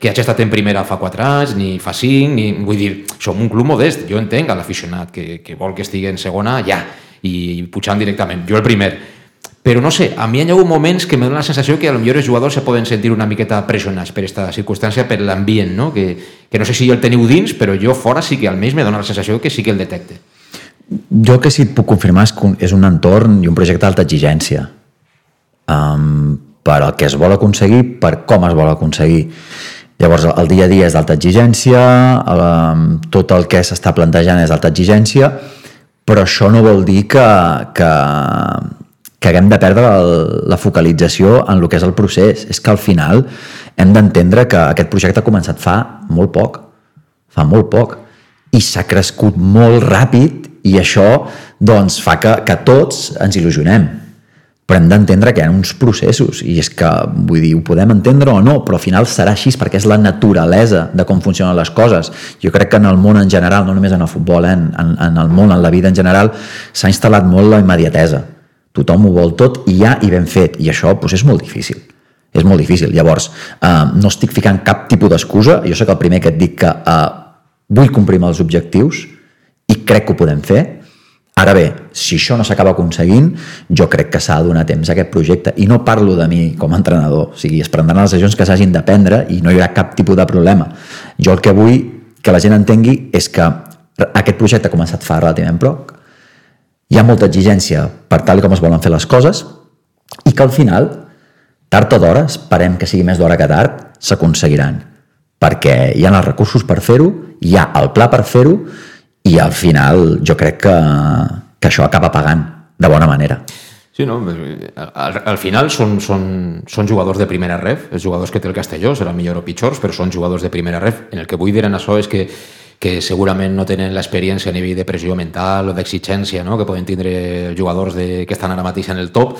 que hagi estat en primera fa 4 anys, ni fa 5, ni, vull dir, som un club modest. Jo entenc a l'aficionat que, que vol que estigui en segona ja, i pujant directament. Jo el primer. Però no sé, a mi hi ha hagut moments que me dona la sensació que millor els jugadors se poden sentir una miqueta pressionats per aquesta circumstància, per l'ambient, no? Que, que no sé si el teniu dins, però jo fora sí que almenys me dona la sensació que sí que el detecte. Jo que sí et puc confirmar és que és un entorn i un projecte d'alta exigència um, per el que es vol aconseguir, per com es vol aconseguir. Llavors, el dia a dia és d'alta exigència, el, tot el que s'està plantejant és d'alta exigència, però això no vol dir que, que, que haguem de perdre el, la focalització en el que és el procés. És que al final hem d'entendre que aquest projecte ha començat fa molt poc, fa molt poc, i s'ha crescut molt ràpid i això doncs, fa que, que tots ens il·lusionem però hem d'entendre que hi ha uns processos i és que, vull dir, ho podem entendre o no però al final serà així perquè és la naturalesa de com funcionen les coses. Jo crec que en el món en general, no només en el futbol eh, en, en el món, en la vida en general s'ha instal·lat molt la immediatesa. Tothom ho vol tot i ja i ben fet. I això doncs, és molt difícil. És molt difícil, llavors eh, no estic ficant cap tipus d'excusa. Jo sóc el primer que et dic que eh, vull complir els objectius i crec que ho podem fer Ara bé, si això no s'acaba aconseguint, jo crec que s'ha de donar temps a aquest projecte. I no parlo de mi com a entrenador. O sigui, es prendran les decisions que s'hagin de prendre i no hi haurà cap tipus de problema. Jo el que vull que la gent entengui és que aquest projecte ha començat fa relativament poc, hi ha molta exigència per tal com es volen fer les coses i que al final, tard o d'hora, esperem que sigui més d'hora que tard, s'aconseguiran. Perquè hi ha els recursos per fer-ho, hi ha el pla per fer-ho i al final jo crec que, que això acaba pagant de bona manera. Sí, no? Al, al final són, són, són jugadors de primera ref, els jugadors que té el Castelló, serà millor o pitjors, però són jugadors de primera ref. En el que vull dir en això és que, que segurament no tenen l'experiència a nivell de pressió mental o d'exigència no? que poden tindre jugadors de, que estan ara mateix en el top.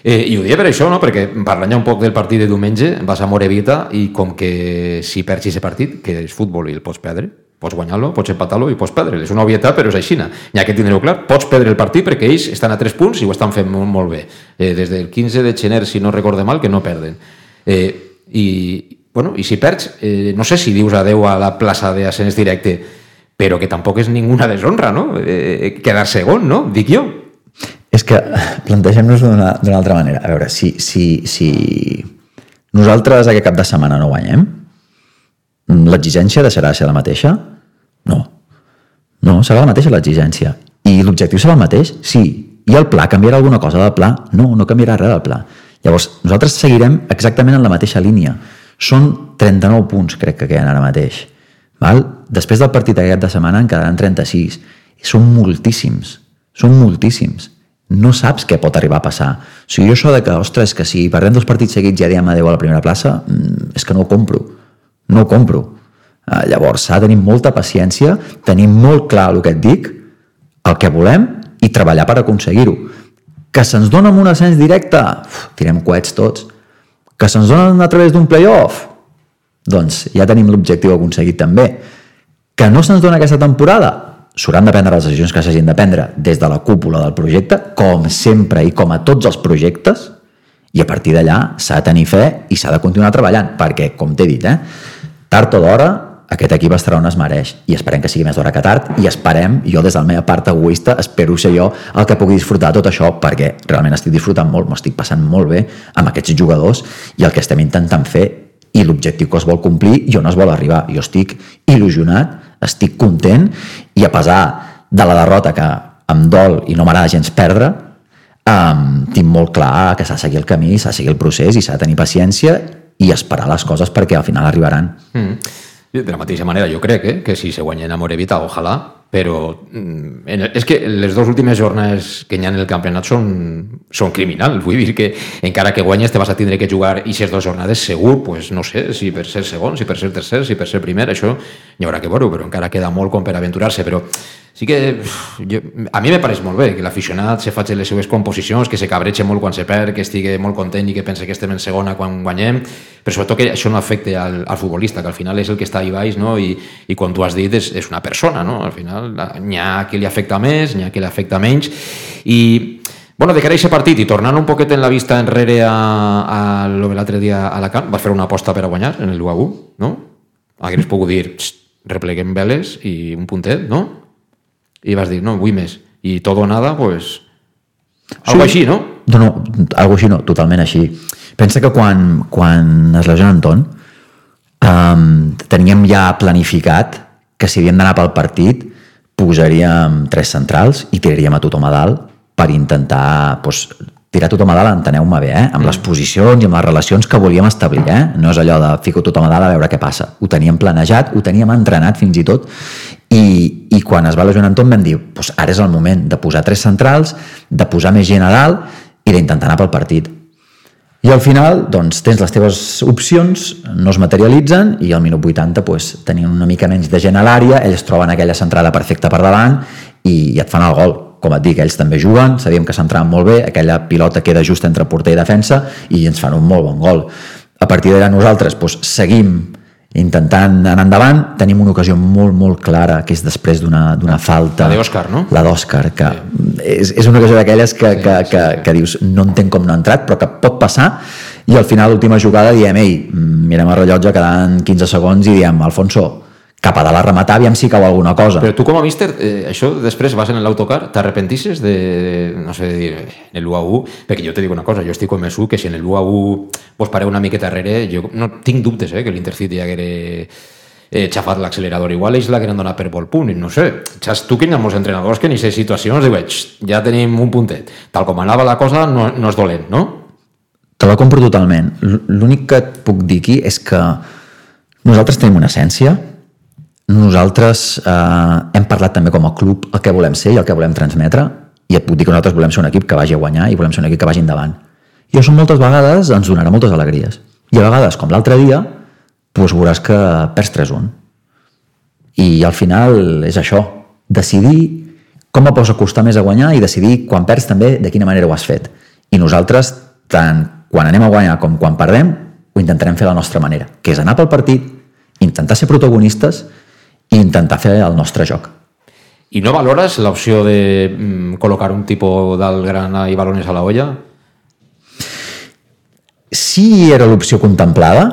Eh, I ho diria per això, no? perquè parlant ja un poc del partit de diumenge, vas a Morevita i com que si perds aquest partit, que és futbol i el pots perdre, Pots guanyar-lo, pots empatar-lo i pots perdre. És una obvietat, però és així. Ja que tindreu clar, pots perdre el partit perquè ells estan a 3 punts i ho estan fent molt, molt bé. Eh, des del 15 de gener, si no recorde mal, que no perden. Eh, i, bueno, I si perds, eh, no sé si dius adeu a la plaça d'ascens directe, però que tampoc és ninguna deshonra, no? Eh, quedar segon, no? Dic jo. És que plantegem-nos d'una altra manera. A veure, si, si, si nosaltres aquest cap de setmana no guanyem, l'exigència deixarà de ser la mateixa? No. No, serà la mateixa l'exigència. I l'objectiu serà el mateix? Sí. I el pla canviarà alguna cosa del pla? No, no canviarà res del pla. Llavors, nosaltres seguirem exactament en la mateixa línia. Són 39 punts, crec que queden ara mateix. Val? Després del partit aquest de setmana en quedaran 36. I són moltíssims. Són moltíssims. No saps què pot arribar a passar. O sigui, jo això de que, ostres, que si perdem dos partits seguits ja diem adeu a la primera plaça, mm, és que no ho compro no ho compro. Uh, llavors s'ha de tenir molta paciència, tenir molt clar el que et dic, el que volem i treballar per aconseguir-ho. Que se'ns dona amb un ascens directe, uf, tirem coets tots. Que se'ns dona a través d'un playoff, doncs ja tenim l'objectiu aconseguit també. Que no se'ns dona aquesta temporada, s'hauran de prendre les decisions que s'hagin de prendre des de la cúpula del projecte, com sempre i com a tots els projectes, i a partir d'allà s'ha de tenir fe i s'ha de continuar treballant, perquè, com t'he dit, eh, tard o d'hora aquest equip estarà on es mereix. I esperem que sigui més d'hora que tard. I esperem, jo des de la meva part egoista espero ser jo el que pugui disfrutar tot això perquè realment estic disfrutant molt, m'ho estic passant molt bé amb aquests jugadors. I el que estem intentant fer i l'objectiu que es vol complir i on es vol arribar. Jo estic il·lusionat, estic content. I a pesar de la derrota que em dol i no m'agrada gens perdre, um, tinc molt clar que s'ha de seguir el camí, s'ha de seguir el procés i s'ha de tenir paciència i esperar les coses perquè al final arribaran. Mm. De la mateixa manera, jo crec eh, que si se guanyen a Morevita, ojalà, però mm, és que les dues últimes jornades que hi ha en el campionat són, són criminals. Vull dir que encara que guanyes te vas a tindre que jugar i aquestes dues jornades segur, pues, no sé, si per ser segon, si per ser tercer, si per ser primer, això hi haurà que veure, però encara queda molt com per aventurar-se, però sí que jo, a mi me pareix molt bé que l'aficionat se faci les seues composicions, que se cabreche molt quan se perd, que estigui molt content i que pense que estem en segona quan guanyem, però sobretot que això no afecte al, al futbolista, que al final és el que està ahí baix, no? I, i quan tu has dit és, és una persona, no? Al final n'hi ha qui li afecta més, n'hi ha qui li afecta menys, i Bueno, de cara a aquest partit i tornant un poquet en la vista enrere a, a lo de l'altre dia a Alacant, vas fer una aposta per a guanyar en el 1 a 1, no? Hagués pogut dir, repleguem veles i un puntet, no? I vas dir, no, vull més. I tot o nada, pues... Algo així, no? No, no, algo així no, totalment així. Pensa que quan, quan es lesiona Anton, um, teníem ja planificat que si havíem d'anar pel partit posaríem tres centrals i tiraríem a tothom a dalt per intentar pues, tirar tothom a dalt, enteneu-me bé, eh? amb mm. les posicions i amb les relacions que volíem establir. Eh? No és allò de fico tothom a dalt a veure què passa. Ho teníem planejat, ho teníem entrenat fins i tot, i, i quan es va lesionar Anton vam dir pues, ara és el moment de posar tres centrals, de posar més gent a dalt i d'intentar anar pel partit. I al final, doncs, tens les teves opcions, no es materialitzen i al minut 80 pues, tenien una mica menys de gent a l'àrea, ells troben aquella centrada perfecta per davant i, i et fan el gol com et dic, ells també juguen, sabíem que s'entraven molt bé, aquella pilota queda just entre porter i defensa i ens fan un molt bon gol. A partir d'ara nosaltres doncs, seguim intentant anar endavant, tenim una ocasió molt, molt clara, que és després d'una falta. La d'Òscar, no? La d'Òscar, que sí. és, és una ocasió d'aquelles que, sí, que, sí, que, sí. que dius no entenc com no ha entrat, però que pot passar, i al final, l'última jugada, diem, ei, mirem el rellotge, quedant 15 segons, i diem, Alfonso, cap a dalt a rematar, aviam si cau alguna cosa. Però tu com a míster, eh, això després vas en l'autocar, t'arrepentisses de, no sé, de dir, en el 1 a 1, perquè jo te dic una cosa, jo estic convençut que si en el 1 a 1 vos pareu una miqueta darrere, jo no tinc dubtes eh, que l'Intercity haguera eh, xafat l'accelerador. Igual ells l'hagueren donat per vol punt, no sé. Saps tu que hi ha molts entrenadors que en aquestes situacions diuen, ja tenim un puntet. Tal com anava la cosa, no, no és dolent, no? Te la compro totalment. L'únic que et puc dir aquí és que nosaltres tenim una essència, nosaltres eh, hem parlat també com a club el que volem ser i el que volem transmetre i et puc dir que nosaltres volem ser un equip que vagi a guanyar i volem ser un equip que vagi endavant. I això moltes vegades ens donarà moltes alegries. I a vegades, com l'altre dia, doncs veuràs que perds 3-1. I al final és això, decidir com et pots acostar més a guanyar i decidir quan perds també de quina manera ho has fet. I nosaltres, tant quan anem a guanyar com quan perdem, ho intentarem fer de la nostra manera, que és anar pel partit, intentar ser protagonistes i intentar fer el nostre joc. I no valores l'opció de mm, col·locar un tipus d'alt grana i balones a la olla? Sí era l'opció contemplada,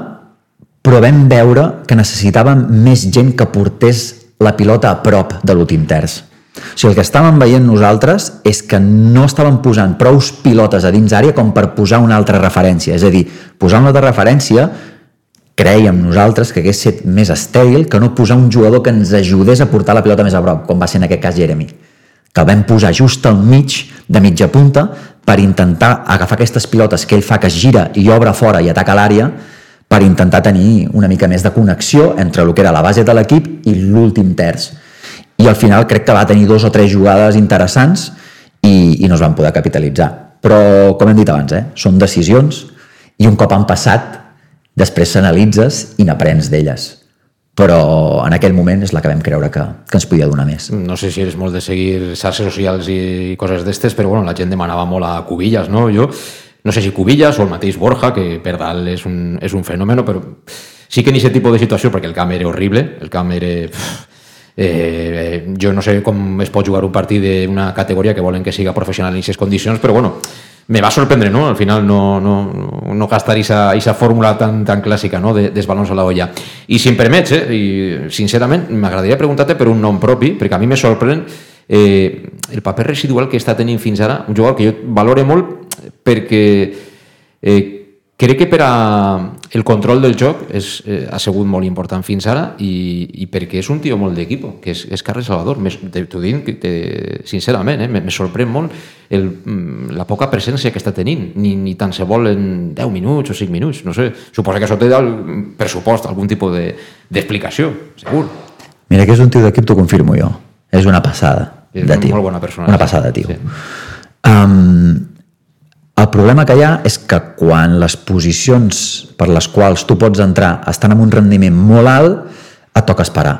però vam veure que necessitàvem més gent que portés la pilota a prop de l'últim terç. O sigui, el que estàvem veient nosaltres és que no estàvem posant prous pilotes a dins àrea com per posar una altra referència. És a dir, posar una altra referència creiem nosaltres que hagués estat més estèril que no posar un jugador que ens ajudés a portar la pilota més a prop, com va ser en aquest cas Jeremy. Que el vam posar just al mig de mitja punta per intentar agafar aquestes pilotes que ell fa que es gira i obre fora i ataca l'àrea per intentar tenir una mica més de connexió entre el que era la base de l'equip i l'últim terç. I al final crec que va tenir dos o tres jugades interessants i, i no es van poder capitalitzar. Però, com hem dit abans, eh, són decisions i un cop han passat després s'analitzes i n'aprens d'elles però en aquell moment és la que vam creure que, que ens podia donar més. No sé si eres molt de seguir xarxes socials i coses d'estes, però bueno, la gent demanava molt a Cubillas, no? Jo no sé si Cubillas o el mateix Borja, que per dalt és un, és un fenomen, però sí que en aquest tipus de situació, perquè el camp era horrible, el camp era... Eh, jo no sé com es pot jugar un partit d'una categoria que volen que siga professional en aquestes condicions, però bueno, me va sorprendre, ¿no? Al final no, no, no gastar esa fórmula tan, tan clàssica no? de, des balons a la olla. I si em permets, eh, i sincerament, m'agradaria preguntar-te per un nom propi, perquè a mi me sorprèn eh, el paper residual que està tenint fins ara, un jugador que jo valore molt perquè eh, crec que per a el control del joc és, eh, ha sigut molt important fins ara i, i perquè és un tio molt d'equip, que és, és Carles Salvador. T'ho dic te, sincerament, eh, me, sorprèn molt el, mm, la poca presència que està tenint, ni, ni tant se vol en 10 minuts o 5 minuts, no sé. Suposa que això té el pressupost, algun tipus d'explicació, de, segur. Mira que és un tio d'equip, t'ho confirmo jo. És una passada és de tio. Molt bona persona. Una passada, tio. Sí. Um, el problema que hi ha és que quan les posicions per les quals tu pots entrar estan amb un rendiment molt alt, et toca esperar.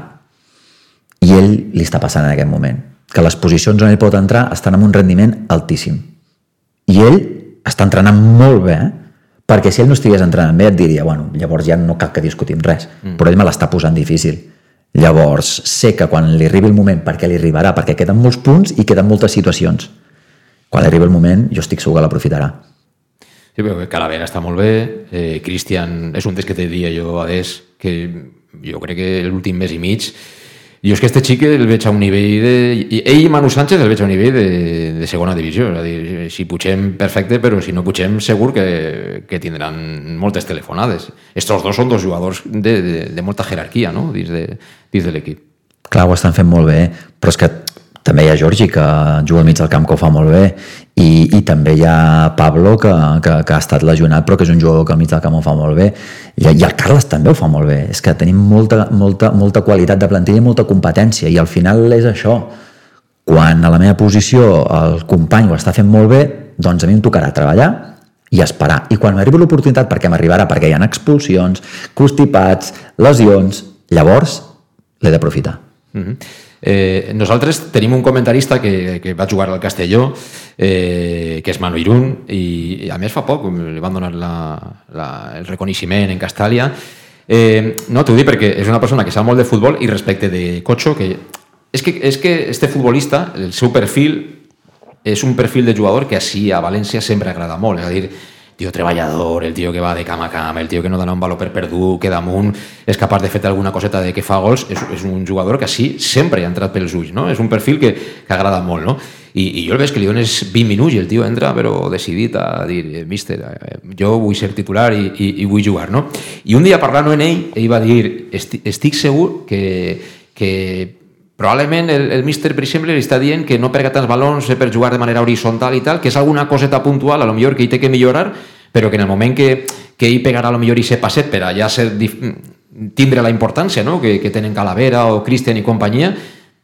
I ell li està passant en aquest moment. Que les posicions on ell pot entrar estan amb un rendiment altíssim. I ell està entrenant molt bé, eh? perquè si ell no estigués entrenant bé et diria, bueno, llavors ja no cal que discutim res, mm. però ell me l'està posant difícil. Llavors, sé que quan li arribi el moment, perquè li arribarà, perquè queden molts punts i queden moltes situacions, quan arribi el moment jo estic segur que l'aprofitarà. Sí, però Calavera està molt bé, eh, Cristian és un dels que te diria jo, Adés, que jo crec que l'últim mes i mig jo és que este xic el veig a un nivell de... Ell i Manu Sánchez el veig a un nivell de, de segona divisió. És a dir, si pugem, perfecte, però si no pugem, segur que, que tindran moltes telefonades. Estos dos són dos jugadors de, de, de molta jerarquia no? dins de, dins de l'equip. Clar, ho estan fent molt bé, però és que també hi ha Jorgi, que juga al mig del camp, que ho fa molt bé, i, i també hi ha Pablo, que, que, que ha estat lesionat, però que és un jugador que al mig del camp ho fa molt bé, i, i el Carles també ho fa molt bé. És que tenim molta, molta, molta qualitat de plantilla i molta competència, i al final és això. Quan a la meva posició el company ho està fent molt bé, doncs a mi em tocarà treballar i esperar. I quan m'arribi l'oportunitat, perquè m'arribarà, perquè hi ha expulsions, constipats, lesions, llavors l'he d'aprofitar. Mm -hmm. Eh, nosaltres tenim un comentarista que, que va jugar al Castelló, eh, que és Manu Irún, i, a més fa poc li van donar la, la, el reconeixement en Castàlia. Eh, no, t'ho dic perquè és una persona que sap molt de futbol i respecte de Cocho, que és que, és que este futbolista, el seu perfil, és un perfil de jugador que així a València sempre agrada molt, és a dir, tio treballador, el tio que va de cam a cam, el tio que no dona un valor per perdut, que damunt és capaç de fer alguna coseta de que fa gols, és, és un jugador que sí, sempre ha entrat pels ulls, no? És un perfil que, que agrada molt, no? I, I jo el veig que li dones 20 minuts i el tio entra però decidit a dir, eh, míster, eh, jo vull ser titular i, i, i vull jugar, no? I un dia parlant amb ell, ell va dir, estic segur que, que probablement el, el míster, per exemple, li està dient que no perga tants balons per jugar de manera horitzontal i tal, que és alguna coseta puntual, a lo millor que ell té que millorar, però que en el moment que, que ell pegarà a lo millor i se passet per allà ser, tindre la importància no? que, que tenen Calavera o Cristian i companyia,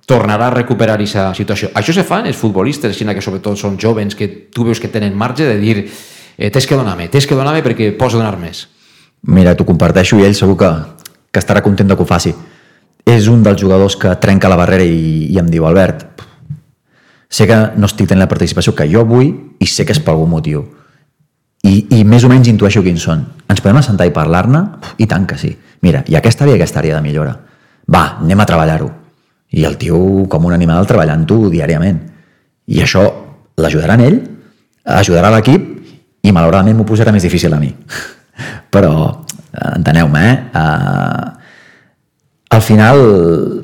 tornarà a recuperar aquesta situació. Això se fa en els futbolistes, sinó que sobretot són jovens que tu veus que tenen marge de dir eh, tens que donar-me, tens que donar-me perquè pots donar més. Mira, t'ho comparteixo i ell segur que, que estarà content de que ho faci és un dels jugadors que trenca la barrera i, i em diu, Albert, sé que no estic tenint la participació que jo vull i sé que és per algun motiu. I, i més o menys intueixo quins són. Ens podem assentar i parlar-ne? I tant que sí. Mira, i aquesta àrea aquesta àrea de millora. Va, anem a treballar-ho. I el tio, com un animal, treballant-ho diàriament. I això l'ajudarà a ell, ajudarà l'equip i malauradament m'ho posarà més difícil a mi. [LAUGHS] Però, enteneu-me, eh? Uh, al final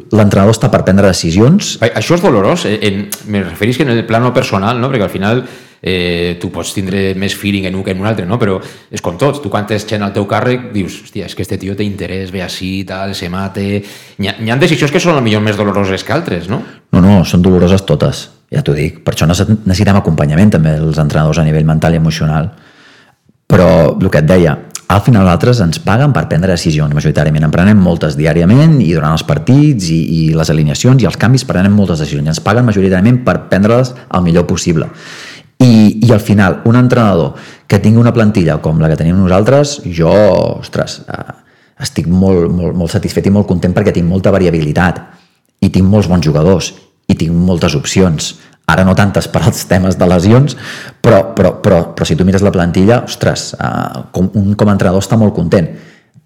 l'entrenador està per prendre decisions. Això és dolorós, eh, en, me referís que en el plano personal, no? perquè al final eh, tu pots tindre més feeling en un que en un altre, no? però és com tots, tu quan tens gent al teu càrrec dius, hòstia, és que este tio té interès, ve així, tal, se mate... Hi ha, hi ha decisions que són millor més doloroses que altres, no? No, no, són doloroses totes, ja t'ho dic. Per això necessitem acompanyament també els entrenadors a nivell mental i emocional. Però el que et deia, al final altres ens paguen per prendre decisions majoritàriament. En prenem moltes diàriament i durant els partits i, i les alineacions i els canvis prenem moltes decisions. Ens paguen majoritàriament per prendre-les el millor possible. I, I al final, un entrenador que tingui una plantilla com la que tenim nosaltres, jo, ostres, eh, estic molt, molt, molt satisfet i molt content perquè tinc molta variabilitat i tinc molts bons jugadors i tinc moltes opcions ara no tantes per als temes de lesions, però, però, però, però si tu mires la plantilla, ostres, eh, com, un com a entrenador està molt content.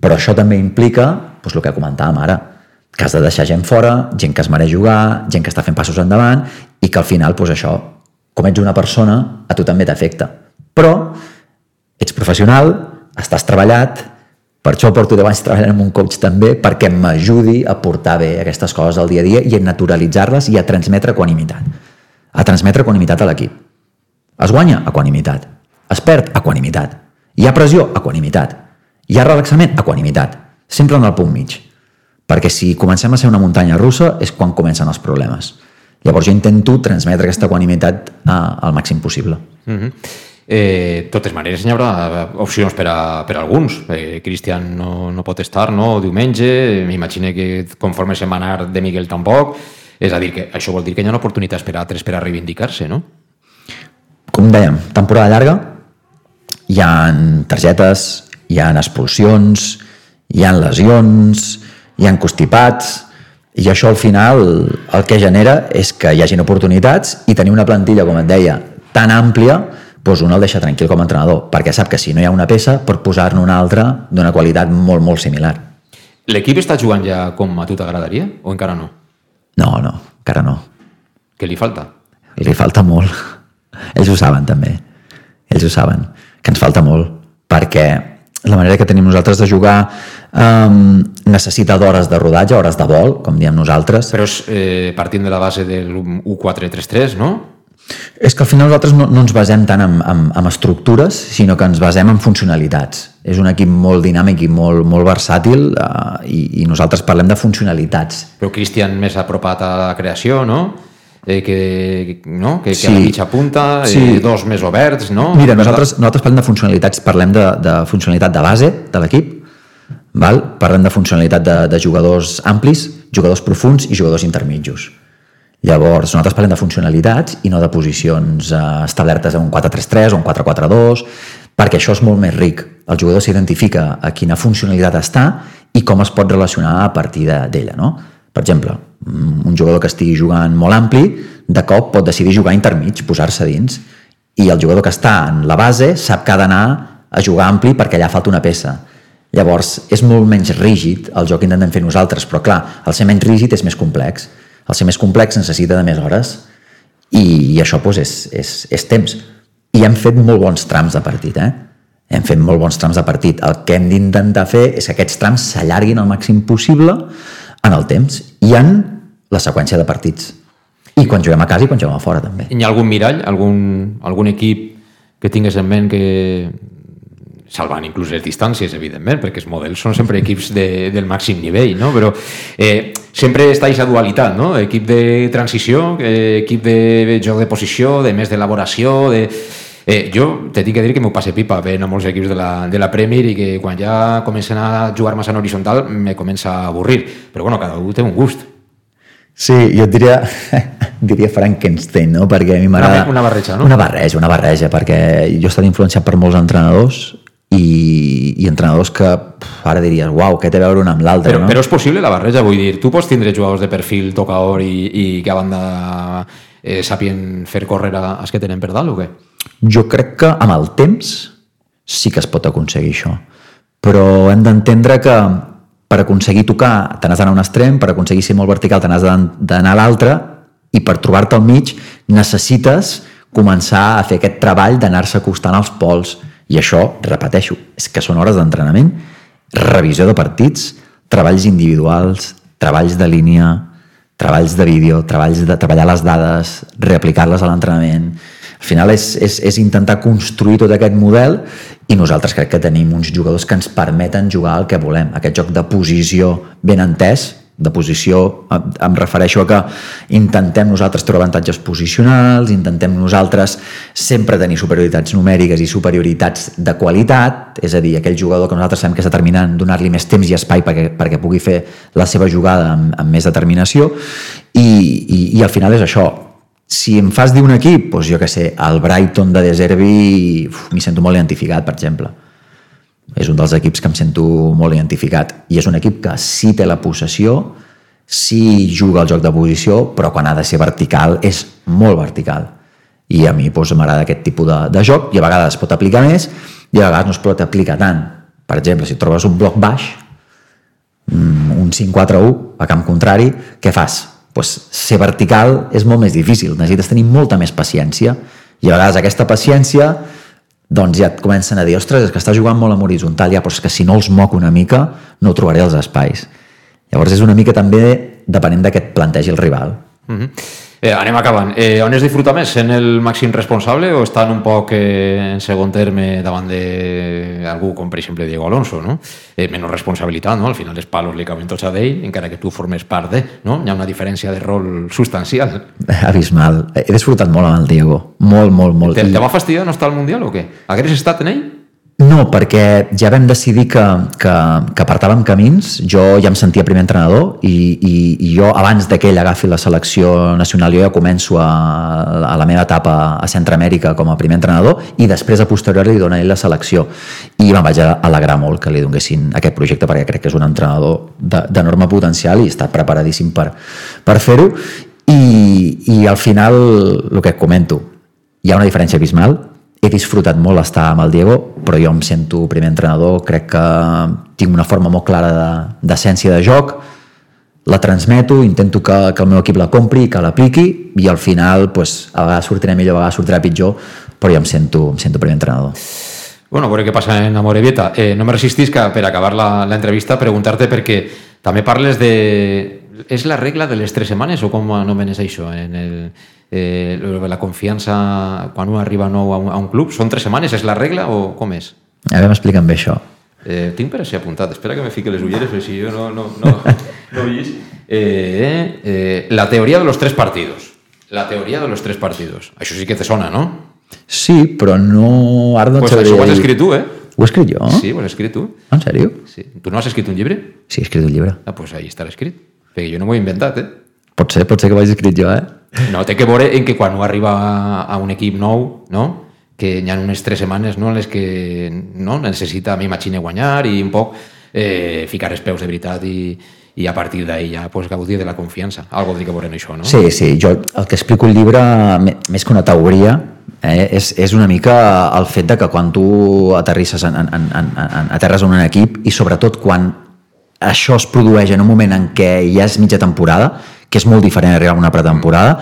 Però això també implica doncs, el que comentàvem ara, que has de deixar gent fora, gent que es mereix jugar, gent que està fent passos endavant i que al final, doncs això, com ets una persona, a tu també t'afecta. Però ets professional, estàs treballat, per això porto 10 anys treballant amb un coach també, perquè m'ajudi a portar bé aquestes coses al dia a dia i a naturalitzar-les i a transmetre equanimitat a transmetre equanimitat a l'equip. Es guanya? Equanimitat. Es perd? Equanimitat. Hi ha pressió? Equanimitat. Hi ha relaxament? Equanimitat. Sempre en el punt mig. Perquè si comencem a ser una muntanya russa és quan comencen els problemes. Llavors jo intento transmetre aquesta equanimitat al màxim possible. Mm -hmm. Eh, totes maneres, hi haurà opcions per a, per a alguns. Eh, Cristian no, no pot estar, no? Diumenge, m'imagino que conforme se'n anar de Miguel tampoc. És a dir, que això vol dir que hi ha oportunitats per a altres per a reivindicar-se, no? Com dèiem, temporada llarga, hi ha targetes, hi ha expulsions, hi ha lesions, hi ha constipats, i això al final el que genera és que hi hagin oportunitats i tenir una plantilla, com et deia, tan àmplia, doncs un el deixa tranquil com a entrenador, perquè sap que si no hi ha una peça pot posar-ne una altra d'una qualitat molt, molt similar. L'equip està jugant ja com a tu t'agradaria o encara no? No, no, encara no. Què li falta? Li falta molt. ells ho saben també. Ells ho saben, que ens falta molt, perquè la manera que tenim nosaltres de jugar um, necessita d'hores de rodatge, hores de vol, com diem nosaltres. Però és eh, partint de la base del 1-4-3-3, no? És que al final nosaltres no, no ens basem tant en, en, en estructures, sinó que ens basem en funcionalitats. És un equip molt dinàmic i molt, molt versàtil uh, i, i nosaltres parlem de funcionalitats. Però Cristian més apropat a la creació, no? eh, que, no? que, sí. que a la mitja punta, sí. eh, dos més oberts, no? Mira, nosaltres, nosaltres parlem de funcionalitats, parlem de, de funcionalitat de base de l'equip, val? parlem de funcionalitat de, de jugadors amplis, jugadors profuns i jugadors intermitjos. Llavors, nosaltres parlem de funcionalitats i no de posicions eh, establertes en un 4-3-3 o un 4-4-2, perquè això és molt més ric. El jugador s'identifica a quina funcionalitat està i com es pot relacionar a partir d'ella. No? Per exemple, un jugador que estigui jugant molt ampli, de cop pot decidir jugar intermig, posar-se dins, i el jugador que està en la base sap que ha d'anar a jugar ampli perquè allà falta una peça. Llavors, és molt menys rígid el joc que intentem fer nosaltres, però clar, el ser menys rígid és més complex. El ser més complex necessita de més hores i, i això doncs, és, és, és temps. I hem fet molt bons trams de partit, eh? Hem fet molt bons trams de partit. El que hem d'intentar fer és que aquests trams s'allarguin al màxim possible en el temps i en la seqüència de partits. I quan juguem a casa i quan juguem a fora, també. Hi ha algun mirall, algun, algun equip que tingues en ment que salvant inclús les distàncies, evidentment, perquè els models són sempre equips de, del màxim nivell, no? però eh, sempre està aquesta dualitat, no? equip de transició, eh, equip de joc de posició, de més d'elaboració, de Eh, jo te tinc que dir que m'ho passe pipa veient a molts equips de la, de la Premier i que quan ja comencen a jugar massa en horitzontal me comença a avorrir. Però bueno, cada un té un gust. Sí, jo et diria, [LAUGHS] diria Frankenstein, no? perquè a mi m'agrada... Una, una barreja, no? Una barreja, una barreja, perquè jo he estat influenciat per molts entrenadors i, i entrenadors que ara diries, uau, què té a veure un amb l'altre, però, no? Però és possible la barreja, vull dir, tu pots tindre jugadors de perfil tocador i, i que a banda eh, sapien fer córrer als que tenen per dalt o què? Jo crec que amb el temps sí que es pot aconseguir això, però hem d'entendre que per aconseguir tocar te n'has d'anar a un extrem, per aconseguir ser molt vertical te n'has d'anar a l'altre i per trobar-te al mig necessites començar a fer aquest treball d'anar-se acostant als pols i això, repeteixo, és que són hores d'entrenament, revisió de partits, treballs individuals, treballs de línia, treballs de vídeo, treballs de treballar les dades, reaplicar-les a l'entrenament, al final és, és, és intentar construir tot aquest model i nosaltres crec que tenim uns jugadors que ens permeten jugar el que volem. Aquest joc de posició ben entès, de posició em refereixo a que intentem nosaltres treure avantatges posicionals, intentem nosaltres sempre tenir superioritats numèriques i superioritats de qualitat, és a dir, aquell jugador que nosaltres sabem que és determinant, donar-li més temps i espai perquè, perquè pugui fer la seva jugada amb, amb més determinació i, i, i al final és això, si em fas dir un equip, doncs jo que sé, el Brighton de De Zerbi m'hi sento molt identificat, per exemple. És un dels equips que em sento molt identificat. I és un equip que sí té la possessió, sí juga el joc de posició, però quan ha de ser vertical és molt vertical. I a mi doncs, m'agrada aquest tipus de, de joc i a vegades es pot aplicar més i a vegades no es pot aplicar tant. Per exemple, si trobes un bloc baix, mm, un 5-4-1 a camp contrari, què fas? pues, ser vertical és molt més difícil, necessites tenir molta més paciència i a vegades aquesta paciència doncs ja et comencen a dir ostres, és que està jugant molt amb horitzontal. Ja, però és que si no els moc una mica no trobaré els espais. Llavors és una mica també depenent de què et plantegi el rival. Mm -hmm. Eh, anem acabant. Eh, on es disfruta més? En el màxim responsable o estan un poc eh, en segon terme davant d'algú com per exemple Diego Alonso, no? Eh, menys responsabilitat, no? Al final els palos li caben tots a ell, encara que tu formes part de, no? Hi ha una diferència de rol substancial. [LAUGHS] Abismal. He disfrutat molt amb el Diego. Molt, molt, molt. Te, te va fastidiar no estar al Mundial o què? Hagués estat en ell? No, perquè ja vam decidir que, que, que apartàvem camins. Jo ja em sentia primer entrenador i, i, i jo, abans de que ell agafi la selecció nacional, jo ja començo a, a la meva etapa a Centroamèrica com a primer entrenador i després, a posteriori, li dona ell la selecció. I me'n vaig alegrar molt que li donessin aquest projecte perquè crec que és un entrenador d'enorme potencial i està preparadíssim per, per fer-ho. I, I al final, el que comento, hi ha una diferència abismal he disfrutat molt estar amb el Diego, però jo em sento primer entrenador, crec que tinc una forma molt clara d'essència de, de joc, la transmeto, intento que, que el meu equip la compri, que l'apliqui i al final pues, a vegades sortirà millor, a vegades sortirà pitjor, però jo em sento, em sento primer entrenador. Bueno, a veure què passa en Amorebieta. Eh, no me resistís que per acabar la, la entrevista preguntar-te perquè també parles de... És la regla de les tres setmanes o com anomenes això? En el, eh, la confiança quan un arriba nou a un, a un club? Són tres setmanes? És la regla o com és? A veure, m'expliquen bé això. Eh, tinc per així apuntat. Espera que me fique les ulleres, perquè si jo no, no, no, no veis. Eh, eh, la teoria de los tres partidos. La teoria de los tres partidos. Això sí que te sona, no? Sí, però no... Ara no pues això ho has escrit tu, eh? Ho he escrit jo? Sí, ho has escrit tu. En sèrio? Sí. Tu no has escrit un llibre? Sí, he escrit un llibre. Ah, doncs pues ahí estarà escrit. Perquè jo no m'ho he inventat, eh? Pot ser, pot ser que ho hagi escrit jo, eh? No, té que veure en que quan ho arriba a un equip nou, no? que hi ha unes tres setmanes no, en les que no, necessita, m'imagino, guanyar i un poc eh, ficar els peus de veritat i, i a partir d'ahir ja pues, gaudir de la confiança. Algo de que veurem això, no? Sí, sí, jo el que explico al llibre, més que una teoria, eh, és, és una mica el fet de que quan tu aterrisses en, en, en, en, aterres en un equip i sobretot quan això es produeix en un moment en què ja és mitja temporada, que és molt diferent arribar a una pretemporada,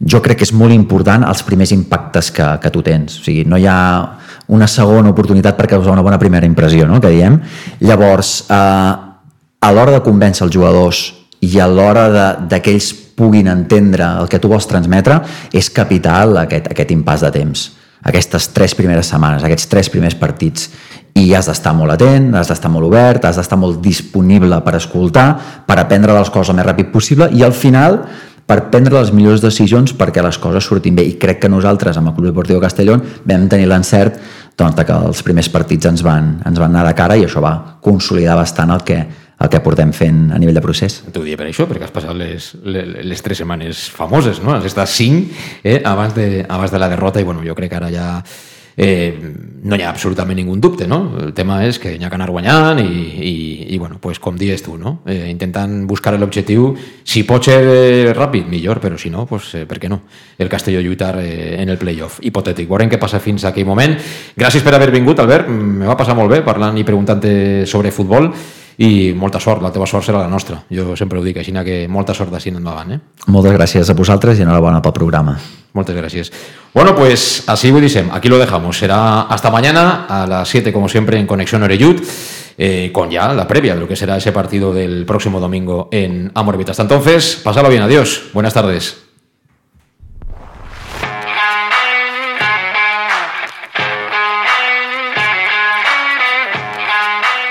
jo crec que és molt important els primers impactes que, que tu tens. O sigui, no hi ha una segona oportunitat per causar una bona primera impressió, no?, que diem. Llavors, eh, a l'hora de convèncer els jugadors i a l'hora de, puguin entendre el que tu vols transmetre, és capital aquest, aquest impàs de temps. Aquestes tres primeres setmanes, aquests tres primers partits. I has d'estar molt atent, has d'estar molt obert, has d'estar molt disponible per escoltar, per aprendre les coses el més ràpid possible i al final per prendre les millors decisions perquè les coses surtin bé. I crec que nosaltres, amb el Club Deportiu Castellón, vam tenir l'encert doncs, que els primers partits ens van, ens van anar de cara i això va consolidar bastant el que, el que portem fent a nivell de procés. T'ho diria per això, perquè has passat les, les, les tres setmanes famoses, no? Has estat cinc eh, abans, de, abans de la derrota i bueno, jo crec que ara ja eh, no hi ha absolutament ningú dubte, no? El tema és que hi ha que anar guanyant i, i, i bueno, pues, com dius tu, no? Eh, intentant buscar l'objectiu, si pot ser eh, ràpid, millor, però si no, pues, eh, per què no? El Castelló lluitar eh, en el playoff. Hipotètic. Veurem què passa fins a aquell moment. Gràcies per haver vingut, Albert. Me va passar molt bé parlant i preguntant-te sobre futbol i molta sort, la teva sort serà la nostra. Jo sempre ho dic, així que molta sort d'ací endavant. Eh? Moltes gràcies a vosaltres i enhorabona pel programa. Muchas gracias. Bueno, pues así dicen, aquí lo dejamos. Será hasta mañana a las 7, como siempre, en Conexión Oreyud, eh, con ya la previa de lo que será ese partido del próximo domingo en Amorvita. Hasta entonces, pasalo bien, adiós. Buenas tardes.